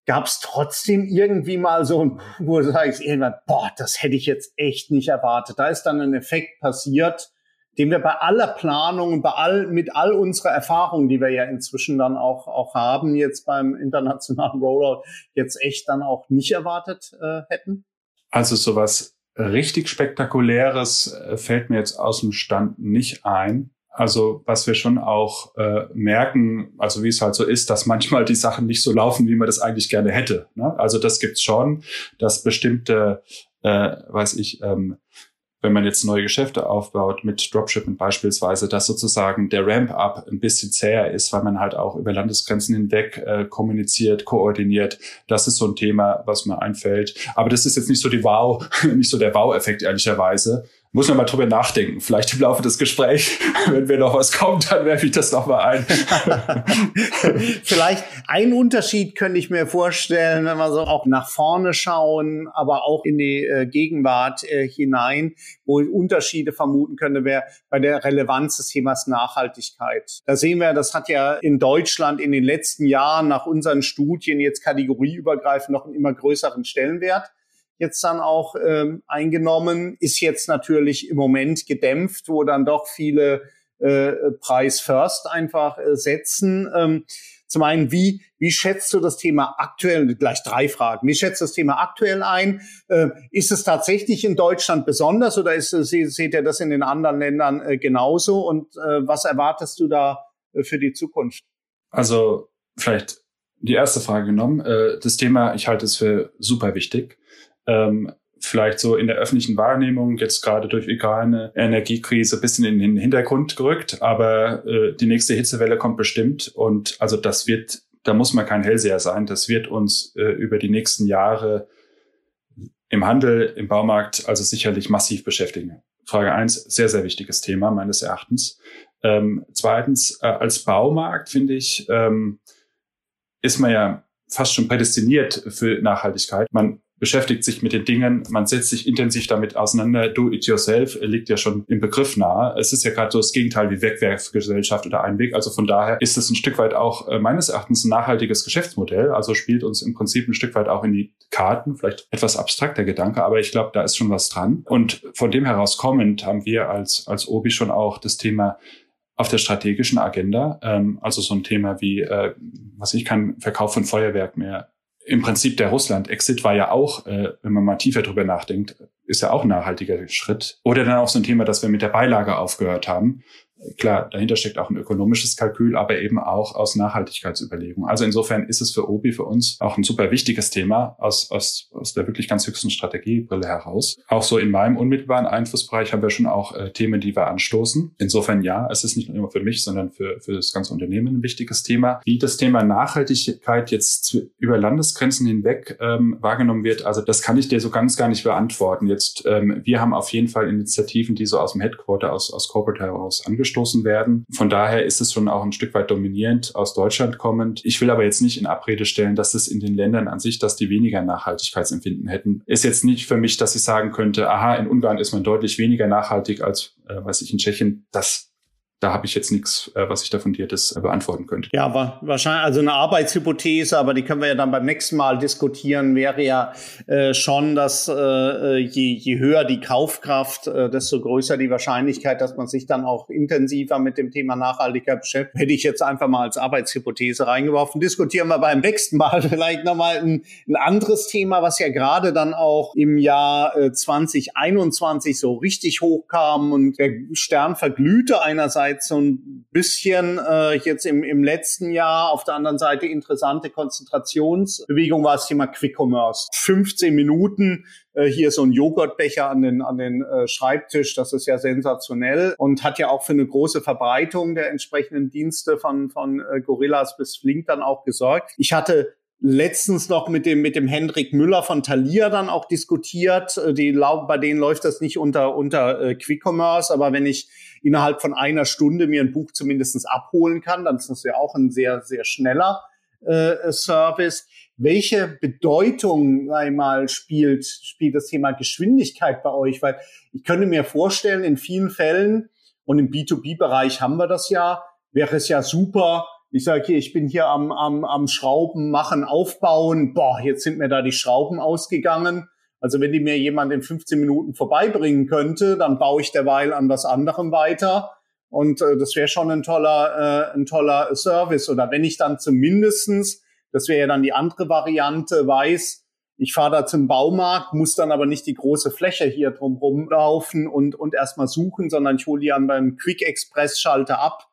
Gab es trotzdem irgendwie mal so ein, wo du sagst, irgendwann, boah, das hätte ich jetzt echt nicht erwartet. Da ist dann ein Effekt passiert, den wir bei aller Planung und bei all, mit all unserer Erfahrung, die wir ja inzwischen dann auch, auch haben, jetzt beim internationalen Rollout, jetzt echt dann auch nicht erwartet äh, hätten? Also sowas richtig Spektakuläres äh, fällt mir jetzt aus dem Stand nicht ein. Also was wir schon auch äh, merken, also wie es halt so ist, dass manchmal die Sachen nicht so laufen, wie man das eigentlich gerne hätte. Ne? Also das gibt's schon, dass bestimmte, äh, weiß ich, ähm, wenn man jetzt neue Geschäfte aufbaut mit Dropshipping beispielsweise, dass sozusagen der Ramp-up ein bisschen zäher ist, weil man halt auch über Landesgrenzen hinweg äh, kommuniziert, koordiniert. Das ist so ein Thema, was mir einfällt. Aber das ist jetzt nicht so die Wow, nicht so der Wow-Effekt ehrlicherweise, muss man mal drüber nachdenken. Vielleicht im Laufe des Gesprächs, wenn mir noch was kommt, dann werfe ich das noch mal ein. Vielleicht ein Unterschied könnte ich mir vorstellen, wenn wir so auch nach vorne schauen, aber auch in die äh, Gegenwart äh, hinein, wo ich Unterschiede vermuten könnte, wäre bei der Relevanz des Themas Nachhaltigkeit. Da sehen wir, das hat ja in Deutschland in den letzten Jahren nach unseren Studien jetzt kategorieübergreifend noch einen immer größeren Stellenwert jetzt dann auch ähm, eingenommen, ist jetzt natürlich im Moment gedämpft, wo dann doch viele äh, Preis First einfach äh, setzen. Ähm, zum einen, wie, wie schätzt du das Thema aktuell, gleich drei Fragen, wie schätzt du das Thema aktuell ein? Äh, ist es tatsächlich in Deutschland besonders oder ist, seht ihr das in den anderen Ländern äh, genauso? Und äh, was erwartest du da äh, für die Zukunft? Also vielleicht die erste Frage genommen. Äh, das Thema, ich halte es für super wichtig ähm, vielleicht so in der öffentlichen Wahrnehmung jetzt gerade durch ukraine Energiekrise bisschen in den Hintergrund gerückt, aber äh, die nächste Hitzewelle kommt bestimmt und also das wird, da muss man kein Hellseher sein, das wird uns äh, über die nächsten Jahre im Handel, im Baumarkt also sicherlich massiv beschäftigen. Frage eins, sehr, sehr wichtiges Thema meines Erachtens. Ähm, zweitens, äh, als Baumarkt finde ich, ähm, ist man ja fast schon prädestiniert für Nachhaltigkeit. Man beschäftigt sich mit den Dingen, man setzt sich intensiv damit auseinander. Do it yourself liegt ja schon im Begriff nahe. Es ist ja gerade so das Gegenteil wie Wegwerfgesellschaft oder Einweg. Also von daher ist es ein Stück weit auch äh, meines Erachtens ein nachhaltiges Geschäftsmodell. Also spielt uns im Prinzip ein Stück weit auch in die Karten. Vielleicht etwas abstrakter Gedanke, aber ich glaube, da ist schon was dran. Und von dem heraus kommend haben wir als, als Obi schon auch das Thema auf der strategischen Agenda. Ähm, also so ein Thema wie, äh, was ich kann, Verkauf von Feuerwerk mehr im Prinzip der Russland-Exit war ja auch, äh, wenn man mal tiefer drüber nachdenkt, ist ja auch ein nachhaltiger Schritt. Oder dann auch so ein Thema, dass wir mit der Beilage aufgehört haben. Klar, dahinter steckt auch ein ökonomisches Kalkül, aber eben auch aus Nachhaltigkeitsüberlegungen. Also insofern ist es für Obi, für uns auch ein super wichtiges Thema aus, aus, aus der wirklich ganz höchsten Strategiebrille heraus. Auch so in meinem unmittelbaren Einflussbereich haben wir schon auch äh, Themen, die wir anstoßen. Insofern ja, es ist nicht nur für mich, sondern für, für das ganze Unternehmen ein wichtiges Thema. Wie das Thema Nachhaltigkeit jetzt über Landesgrenzen hinweg ähm, wahrgenommen wird, also das kann ich dir so ganz gar nicht beantworten. Jetzt, ähm, wir haben auf jeden Fall Initiativen, die so aus dem Headquarter, aus, aus Corporate heraus angestoßen abgestoßen werden. Von daher ist es schon auch ein Stück weit dominierend aus Deutschland kommend. Ich will aber jetzt nicht in Abrede stellen, dass es in den Ländern an sich, dass die weniger Nachhaltigkeitsempfinden hätten. Ist jetzt nicht für mich, dass ich sagen könnte, aha, in Ungarn ist man deutlich weniger nachhaltig als, äh, weiß ich, in Tschechien. Das da habe ich jetzt nichts, äh, was ich da fundiertes äh, beantworten könnte. Ja, aber wahrscheinlich, also eine Arbeitshypothese, aber die können wir ja dann beim nächsten Mal diskutieren, wäre ja äh, schon, dass äh, äh, je, je höher die Kaufkraft, äh, desto größer die Wahrscheinlichkeit, dass man sich dann auch intensiver mit dem Thema Nachhaltigkeit beschäftigt. Hätte ich jetzt einfach mal als Arbeitshypothese reingeworfen. Diskutieren wir beim nächsten Mal vielleicht nochmal ein, ein anderes Thema, was ja gerade dann auch im Jahr äh, 2021 so richtig hochkam und der Stern verglühte einerseits Zeit so ein bisschen äh, jetzt im, im letzten Jahr. Auf der anderen Seite interessante Konzentrationsbewegung war das Thema Quick Commerce. 15 Minuten äh, hier so ein Joghurtbecher an den, an den äh, Schreibtisch, das ist ja sensationell und hat ja auch für eine große Verbreitung der entsprechenden Dienste von, von äh, Gorillas bis Flink dann auch gesorgt. Ich hatte letztens noch mit dem, mit dem Hendrik Müller von Thalia dann auch diskutiert. Äh, die, bei denen läuft das nicht unter, unter äh, Quick Commerce, aber wenn ich innerhalb von einer Stunde mir ein Buch zumindestens abholen kann, dann ist das ja auch ein sehr, sehr schneller äh, Service. Welche Bedeutung einmal spielt, spielt das Thema Geschwindigkeit bei euch? Weil ich könnte mir vorstellen, in vielen Fällen und im B2B-Bereich haben wir das ja, wäre es ja super, ich sage hier, ich bin hier am, am, am Schrauben machen, aufbauen. Boah, jetzt sind mir da die Schrauben ausgegangen. Also wenn die mir jemand in 15 Minuten vorbeibringen könnte, dann baue ich derweil an was anderem weiter. Und äh, das wäre schon ein toller, äh, ein toller Service. Oder wenn ich dann zumindestens, das wäre ja dann die andere Variante, weiß, ich fahre da zum Baumarkt, muss dann aber nicht die große Fläche hier drumherum laufen und, und erstmal suchen, sondern ich hole die an beim Quick Express Schalter ab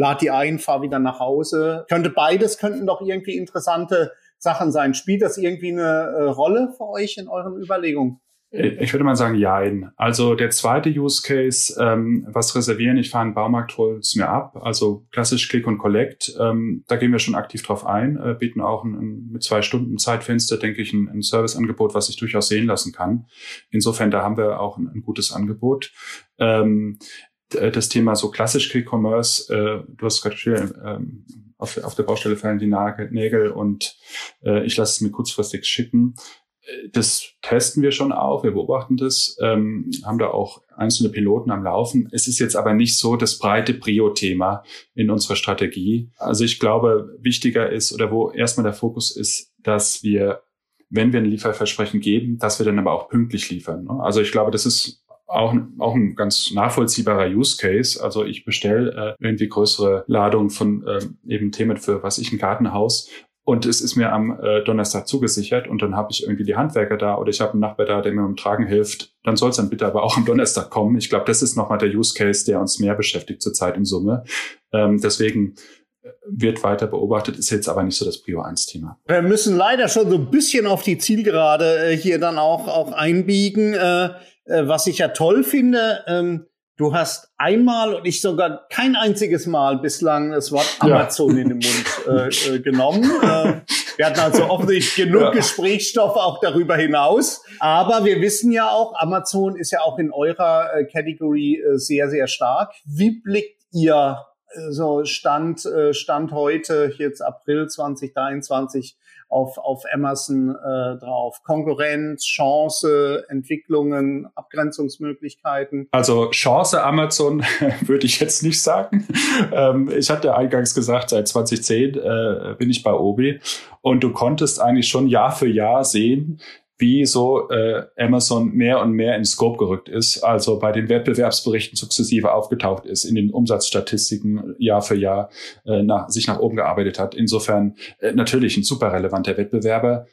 lad die ein, fahr wieder nach Hause. Könnte beides, könnten doch irgendwie interessante Sachen sein. Spielt das irgendwie eine äh, Rolle für euch in euren Überlegungen? Ich würde mal sagen, jein. Also der zweite Use Case, ähm, was reservieren, ich fahre einen Baumarkt, hole es mir ab, also klassisch Click und Collect, ähm, da gehen wir schon aktiv drauf ein, äh, bieten auch ein, ein, mit zwei Stunden Zeitfenster, denke ich, ein, ein Serviceangebot, was sich durchaus sehen lassen kann. Insofern, da haben wir auch ein, gutes Angebot. Ähm, äh, das Thema so klassisch Quick Commerce, äh, du hast gerade viel, ähm, auf, auf der Baustelle fallen die Nägel und äh, ich lasse es mir kurzfristig schicken. Äh, das testen wir schon auch, wir beobachten das, ähm, haben da auch einzelne Piloten am Laufen. Es ist jetzt aber nicht so das breite Prio-Thema in unserer Strategie. Also ich glaube, wichtiger ist oder wo erstmal der Fokus ist, dass wir wenn wir ein Lieferversprechen geben, dass wir dann aber auch pünktlich liefern. Ne? Also ich glaube, das ist auch, auch ein ganz nachvollziehbarer Use Case. Also ich bestelle äh, irgendwie größere Ladungen von äh, eben Themen für was ich ein Gartenhaus und es ist mir am äh, Donnerstag zugesichert und dann habe ich irgendwie die Handwerker da oder ich habe einen Nachbar da, der mir beim Tragen hilft. Dann soll es dann bitte aber auch am Donnerstag kommen. Ich glaube, das ist nochmal der Use Case, der uns mehr beschäftigt zurzeit in Summe. Ähm, deswegen äh, wird weiter beobachtet, ist jetzt aber nicht so das Prio 1 Thema. Wir müssen leider schon so ein bisschen auf die Zielgerade äh, hier dann auch, auch einbiegen. Äh, äh, was ich ja toll finde, ähm, du hast einmal und ich sogar kein einziges Mal bislang das Wort Amazon ja. in den Mund äh, äh, genommen. Äh, wir hatten also offensichtlich genug ja. Gesprächsstoff auch darüber hinaus. Aber wir wissen ja auch, Amazon ist ja auch in eurer äh, Category äh, sehr, sehr stark. Wie blickt ihr so Stand, äh, Stand heute, jetzt April 2023, auf, auf Amazon äh, drauf? Konkurrenz, Chance, Entwicklungen, Abgrenzungsmöglichkeiten? Also Chance Amazon würde ich jetzt nicht sagen. ähm, ich hatte eingangs gesagt, seit 2010 äh, bin ich bei Obi und du konntest eigentlich schon Jahr für Jahr sehen, wie so äh, Amazon mehr und mehr in Scope gerückt ist, also bei den Wettbewerbsberichten sukzessive aufgetaucht ist, in den Umsatzstatistiken Jahr für Jahr äh, nach, sich nach oben gearbeitet hat. Insofern äh, natürlich ein super relevanter Wettbewerber.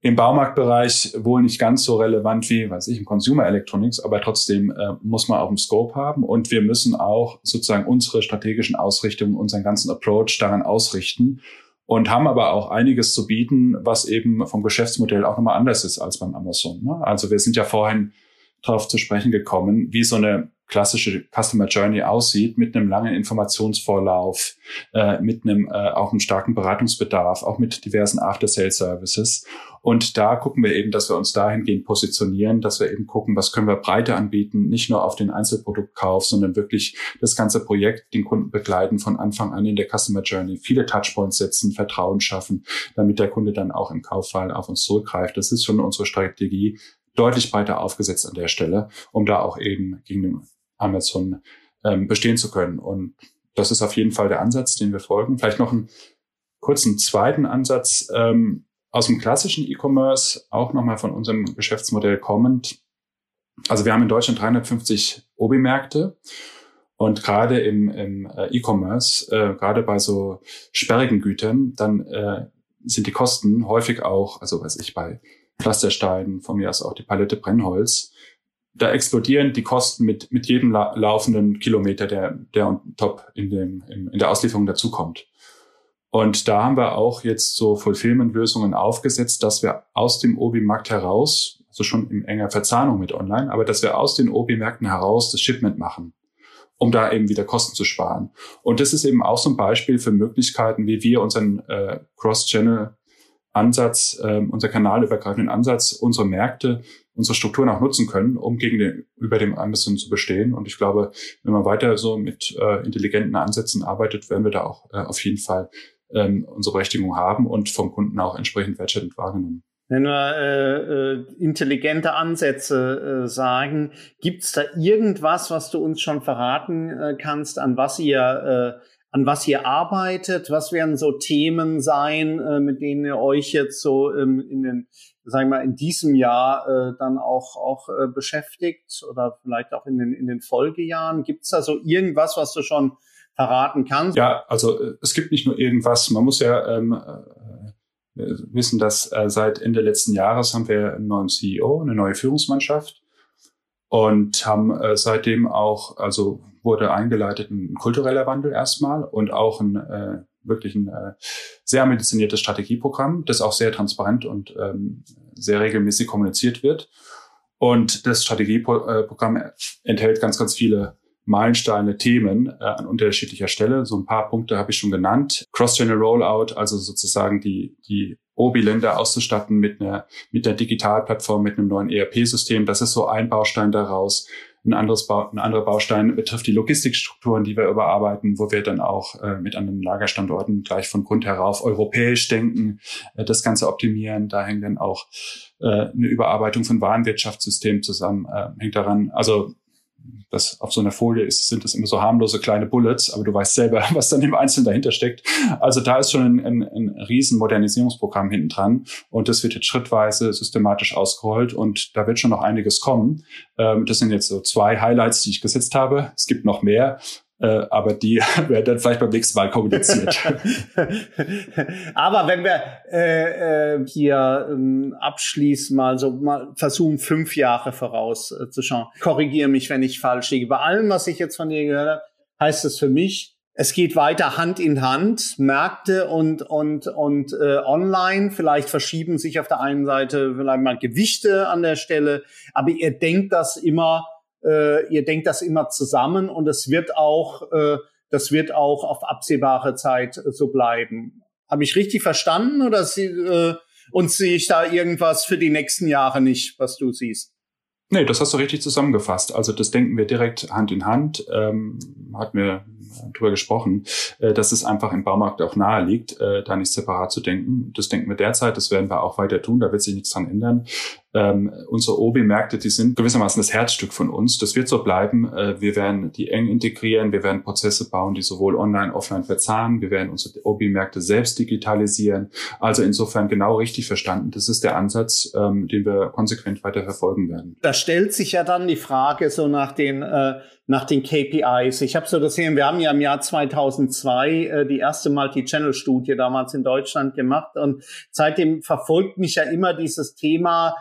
Im Baumarktbereich wohl nicht ganz so relevant wie, weiß ich, im Consumer Electronics, aber trotzdem äh, muss man auch einen Scope haben und wir müssen auch sozusagen unsere strategischen Ausrichtungen, unseren ganzen Approach daran ausrichten und haben aber auch einiges zu bieten, was eben vom Geschäftsmodell auch nochmal anders ist als beim Amazon. Ne? Also wir sind ja vorhin darauf zu sprechen gekommen, wie so eine klassische Customer Journey aussieht, mit einem langen Informationsvorlauf, äh, mit einem äh, auch einem starken Beratungsbedarf, auch mit diversen After-Sale-Services. Und da gucken wir eben, dass wir uns dahingehend positionieren, dass wir eben gucken, was können wir breiter anbieten, nicht nur auf den Einzelproduktkauf, sondern wirklich das ganze Projekt den Kunden begleiten von Anfang an in der Customer Journey, viele Touchpoints setzen, Vertrauen schaffen, damit der Kunde dann auch im Kauffall auf uns zurückgreift. Das ist schon unsere Strategie, deutlich breiter aufgesetzt an der Stelle, um da auch eben gegen den Amazon ähm, bestehen zu können. Und das ist auf jeden Fall der Ansatz, den wir folgen. Vielleicht noch einen kurzen zweiten Ansatz ähm, aus dem klassischen E-Commerce, auch nochmal von unserem Geschäftsmodell kommend. Also wir haben in Deutschland 350 Obi-Märkte und gerade im, im äh, E-Commerce, äh, gerade bei so sperrigen Gütern, dann äh, sind die Kosten häufig auch, also weiß ich, bei Pflastersteinen, von mir aus auch die Palette Brennholz, da explodieren die Kosten mit, mit jedem la laufenden Kilometer, der, der on top in, dem, in, in der Auslieferung dazukommt. Und da haben wir auch jetzt so Fulfillment-Lösungen aufgesetzt, dass wir aus dem Obi-Markt heraus, also schon in enger Verzahnung mit Online, aber dass wir aus den Obi-Märkten heraus das Shipment machen, um da eben wieder Kosten zu sparen. Und das ist eben auch so ein Beispiel für Möglichkeiten, wie wir unseren äh, Cross-Channel Ansatz, äh, unser kanalübergreifenden Ansatz, unsere Märkte, unsere Strukturen auch nutzen können, um gegen den, über dem Amazon zu bestehen. Und ich glaube, wenn man weiter so mit äh, intelligenten Ansätzen arbeitet, werden wir da auch äh, auf jeden Fall ähm, unsere Berechtigung haben und vom Kunden auch entsprechend wertschätzend wahrgenommen. Wenn wir äh, äh, intelligente Ansätze äh, sagen, gibt's da irgendwas, was du uns schon verraten äh, kannst, an was ihr äh, an was ihr arbeitet? Was werden so Themen sein, äh, mit denen ihr euch jetzt so ähm, in den, sagen wir mal, in diesem Jahr äh, dann auch, auch äh, beschäftigt oder vielleicht auch in den, in den Folgejahren? Gibt es da so irgendwas, was du schon verraten kannst? Ja, also äh, es gibt nicht nur irgendwas. Man muss ja ähm, äh, wissen, dass äh, seit Ende letzten Jahres haben wir einen neuen CEO, eine neue Führungsmannschaft und haben äh, seitdem auch, also wurde eingeleitet ein kultureller Wandel erstmal und auch ein äh, wirklich ein äh, sehr ambitioniertes Strategieprogramm, das auch sehr transparent und ähm, sehr regelmäßig kommuniziert wird. Und das Strategieprogramm enthält ganz, ganz viele Meilensteine, Themen äh, an unterschiedlicher Stelle. So ein paar Punkte habe ich schon genannt. Cross-Channel Rollout, also sozusagen die, die OBI-Länder auszustatten mit einer, mit der Digitalplattform, mit einem neuen ERP-System. Das ist so ein Baustein daraus. Ein, anderes ba ein anderer Baustein betrifft die Logistikstrukturen, die wir überarbeiten, wo wir dann auch äh, mit anderen Lagerstandorten gleich von Grund herauf europäisch denken, äh, das Ganze optimieren. Da hängt dann auch äh, eine Überarbeitung von Warenwirtschaftssystemen zusammen, äh, hängt daran. Also das auf so einer Folie ist, sind das immer so harmlose kleine Bullets, aber du weißt selber, was dann im Einzelnen dahinter steckt. Also da ist schon ein, ein, ein riesen Modernisierungsprogramm hinten dran und das wird jetzt schrittweise systematisch ausgerollt und da wird schon noch einiges kommen. Ähm, das sind jetzt so zwei Highlights, die ich gesetzt habe. Es gibt noch mehr, äh, aber die werden dann vielleicht beim nächsten Mal kommuniziert. aber wenn wir äh, äh, hier ähm, abschließen, mal so mal versuchen, fünf Jahre vorauszuschauen. Äh, Korrigiere mich, wenn ich falsch liege. Bei allem, was ich jetzt von dir gehört habe, heißt es für mich, es geht weiter Hand in Hand, Märkte und und und äh, online. Vielleicht verschieben sich auf der einen Seite vielleicht mal Gewichte an der Stelle, aber ihr denkt das immer äh, ihr denkt das immer zusammen und es wird auch, äh, das wird auch auf absehbare Zeit so bleiben. Habe ich richtig verstanden oder sie, äh, und sehe ich da irgendwas für die nächsten Jahre nicht, was du siehst? Nee, das hast du richtig zusammengefasst. Also das denken wir direkt Hand in Hand. Ähm, hat mir drüber gesprochen, äh, dass es einfach im Baumarkt auch nahe liegt, äh, da nicht separat zu denken. Das denken wir derzeit, das werden wir auch weiter tun, da wird sich nichts dran ändern. Ähm, unsere OBI-Märkte, die sind gewissermaßen das Herzstück von uns. Das wird so bleiben. Äh, wir werden die eng integrieren. Wir werden Prozesse bauen, die sowohl online, offline verzahnen. Wir werden unsere OBI-Märkte selbst digitalisieren. Also insofern genau richtig verstanden. Das ist der Ansatz, ähm, den wir konsequent weiter verfolgen werden. Da stellt sich ja dann die Frage so nach den, äh, nach den KPIs. Ich habe so gesehen, wir haben ja im Jahr 2002 äh, die erste Multi-Channel-Studie damals in Deutschland gemacht und seitdem verfolgt mich ja immer dieses Thema,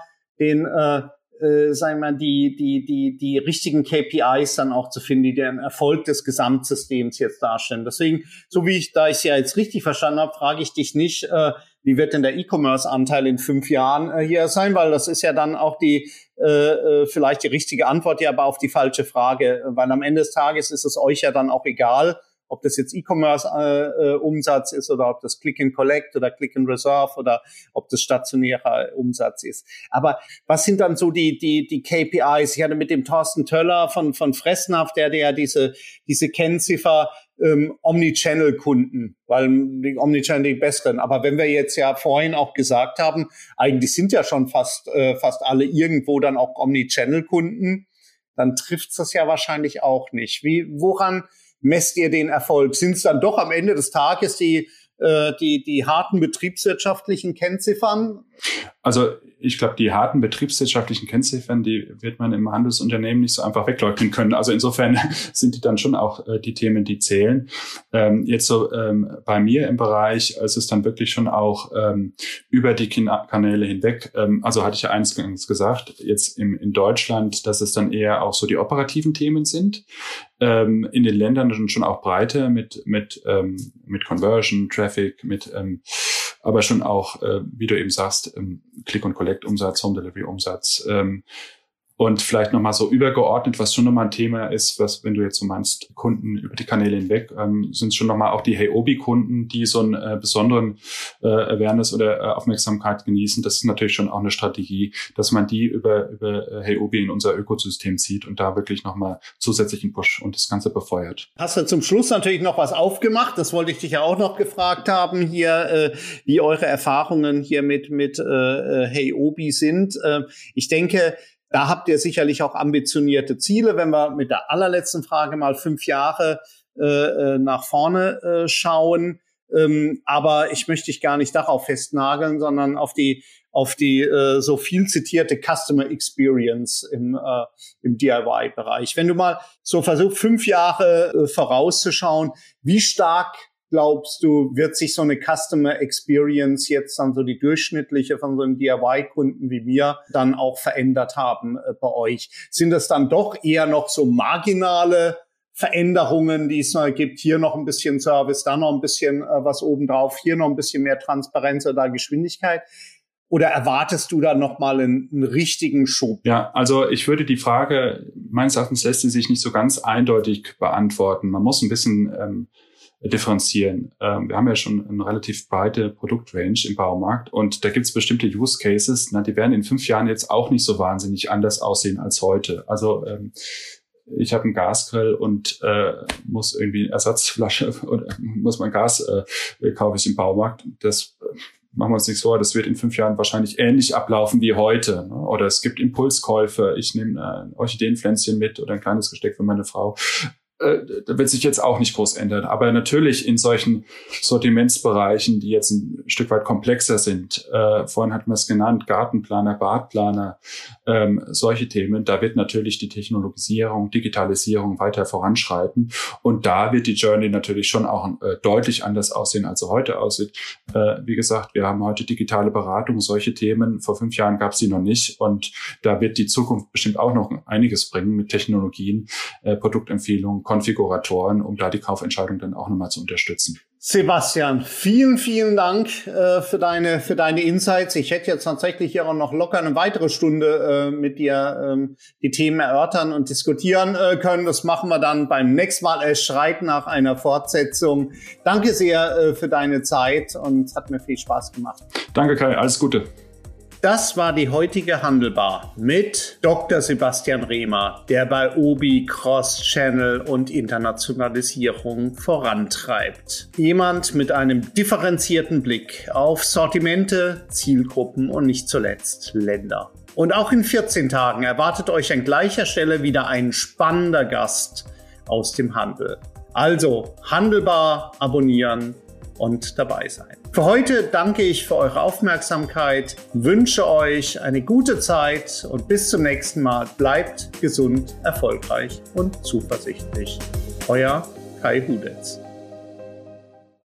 den äh, äh, sagen wir, die, die, die, die richtigen KPIs dann auch zu finden, die den Erfolg des Gesamtsystems jetzt darstellen. Deswegen, so wie ich, da ich es ja jetzt richtig verstanden habe, frage ich dich nicht, äh, wie wird denn der E-Commerce-Anteil in fünf Jahren äh, hier sein, weil das ist ja dann auch die äh, äh vielleicht die richtige Antwort, ja aber auf die falsche Frage, weil am Ende des Tages ist es euch ja dann auch egal, ob das jetzt E-Commerce-Umsatz äh, ist oder ob das Click and Collect oder Click and Reserve oder ob das stationärer Umsatz ist. Aber was sind dann so die, die, die KPIs? Ich hatte mit dem Thorsten Töller von, von Fressnapf, der, der diese, diese Kennziffer ähm, Omnichannel-Kunden, weil die Omnichannel die besseren. Aber wenn wir jetzt ja vorhin auch gesagt haben, eigentlich sind ja schon fast, äh, fast alle irgendwo dann auch Omnichannel-Kunden, dann trifft das ja wahrscheinlich auch nicht. Wie, woran messt ihr den Erfolg? Sind es dann doch am Ende des Tages die, äh, die, die harten betriebswirtschaftlichen Kennziffern? Also ich glaube, die harten betriebswirtschaftlichen Kennziffern, die wird man im Handelsunternehmen nicht so einfach wegleugnen können. Also insofern sind die dann schon auch äh, die Themen, die zählen. Ähm, jetzt so ähm, bei mir im Bereich ist es dann wirklich schon auch ähm, über die Kanäle hinweg. Ähm, also hatte ich ja eingangs gesagt, jetzt im, in Deutschland, dass es dann eher auch so die operativen Themen sind. Ähm, in den Ländern schon auch breiter mit, mit, ähm, mit Conversion, Traffic, mit aber schon auch, äh, wie du eben sagst, ähm, Click- und Collect-Umsatz, Home-Delivery-Umsatz. Ähm, und vielleicht nochmal so übergeordnet, was schon nochmal ein Thema ist, was, wenn du jetzt so meinst, Kunden über die Kanäle hinweg, ähm, sind schon nochmal auch die Heyobi-Kunden, die so einen äh, besonderen äh, Awareness oder äh, Aufmerksamkeit genießen. Das ist natürlich schon auch eine Strategie, dass man die über, über äh, Heyobi in unser Ökosystem zieht und da wirklich nochmal zusätzlichen Push und das Ganze befeuert. Hast du zum Schluss natürlich noch was aufgemacht? Das wollte ich dich ja auch noch gefragt haben hier, äh, wie eure Erfahrungen hier mit, mit äh, äh Heyobi sind. Äh, ich denke, da habt ihr sicherlich auch ambitionierte Ziele, wenn wir mit der allerletzten Frage mal fünf Jahre äh, äh, nach vorne äh, schauen. Ähm, aber ich möchte dich gar nicht darauf festnageln, sondern auf die auf die äh, so viel zitierte Customer Experience im, äh, im DIY-Bereich. Wenn du mal so versuchst, fünf Jahre äh, vorauszuschauen, wie stark glaubst du, wird sich so eine Customer Experience jetzt dann so die durchschnittliche von so einem DIY-Kunden wie mir dann auch verändert haben äh, bei euch? Sind das dann doch eher noch so marginale Veränderungen, die es noch gibt? Hier noch ein bisschen Service, da noch ein bisschen äh, was obendrauf, hier noch ein bisschen mehr Transparenz oder Geschwindigkeit? Oder erwartest du da nochmal einen, einen richtigen Schub? Ja, also ich würde die Frage, meines Erachtens lässt sie sich nicht so ganz eindeutig beantworten. Man muss ein bisschen ähm, differenzieren. Ähm, wir haben ja schon eine relativ breite Produktrange im Baumarkt und da gibt es bestimmte Use Cases, na, die werden in fünf Jahren jetzt auch nicht so wahnsinnig anders aussehen als heute. Also ähm, ich habe einen Gasgrill und äh, muss irgendwie eine Ersatzflasche oder muss mein Gas äh, kaufe ich im Baumarkt. Das äh, machen wir uns nichts vor, das wird in fünf Jahren wahrscheinlich ähnlich ablaufen wie heute. Ne? Oder es gibt Impulskäufe, ich nehme ein Orchideenpflänzchen mit oder ein kleines Gesteck für meine Frau. Äh, da wird sich jetzt auch nicht groß ändern. Aber natürlich in solchen Sortimentsbereichen, die jetzt ein Stück weit komplexer sind, äh, vorhin hatten wir es genannt, Gartenplaner, Badplaner, ähm, solche Themen, da wird natürlich die Technologisierung, Digitalisierung weiter voranschreiten. Und da wird die Journey natürlich schon auch äh, deutlich anders aussehen, als sie heute aussieht. Äh, wie gesagt, wir haben heute digitale Beratung, solche Themen. Vor fünf Jahren gab es die noch nicht. Und da wird die Zukunft bestimmt auch noch einiges bringen mit Technologien, äh, Produktempfehlungen, Konfiguratoren, um da die Kaufentscheidung dann auch nochmal zu unterstützen. Sebastian, vielen, vielen Dank äh, für deine für deine Insights. Ich hätte jetzt tatsächlich hier auch noch locker eine weitere Stunde äh, mit dir ähm, die Themen erörtern und diskutieren äh, können. Das machen wir dann beim nächsten Mal. Es schreit nach einer Fortsetzung. Danke sehr äh, für deine Zeit und hat mir viel Spaß gemacht. Danke Kai, alles Gute. Das war die heutige Handelbar mit Dr. Sebastian Rehmer, der bei Obi Cross-Channel und Internationalisierung vorantreibt. Jemand mit einem differenzierten Blick auf Sortimente, Zielgruppen und nicht zuletzt Länder. Und auch in 14 Tagen erwartet euch an gleicher Stelle wieder ein spannender Gast aus dem Handel. Also Handelbar abonnieren und dabei sein. Für heute danke ich für eure Aufmerksamkeit, wünsche euch eine gute Zeit und bis zum nächsten Mal. Bleibt gesund, erfolgreich und zuversichtlich. Euer Kai Hudetz.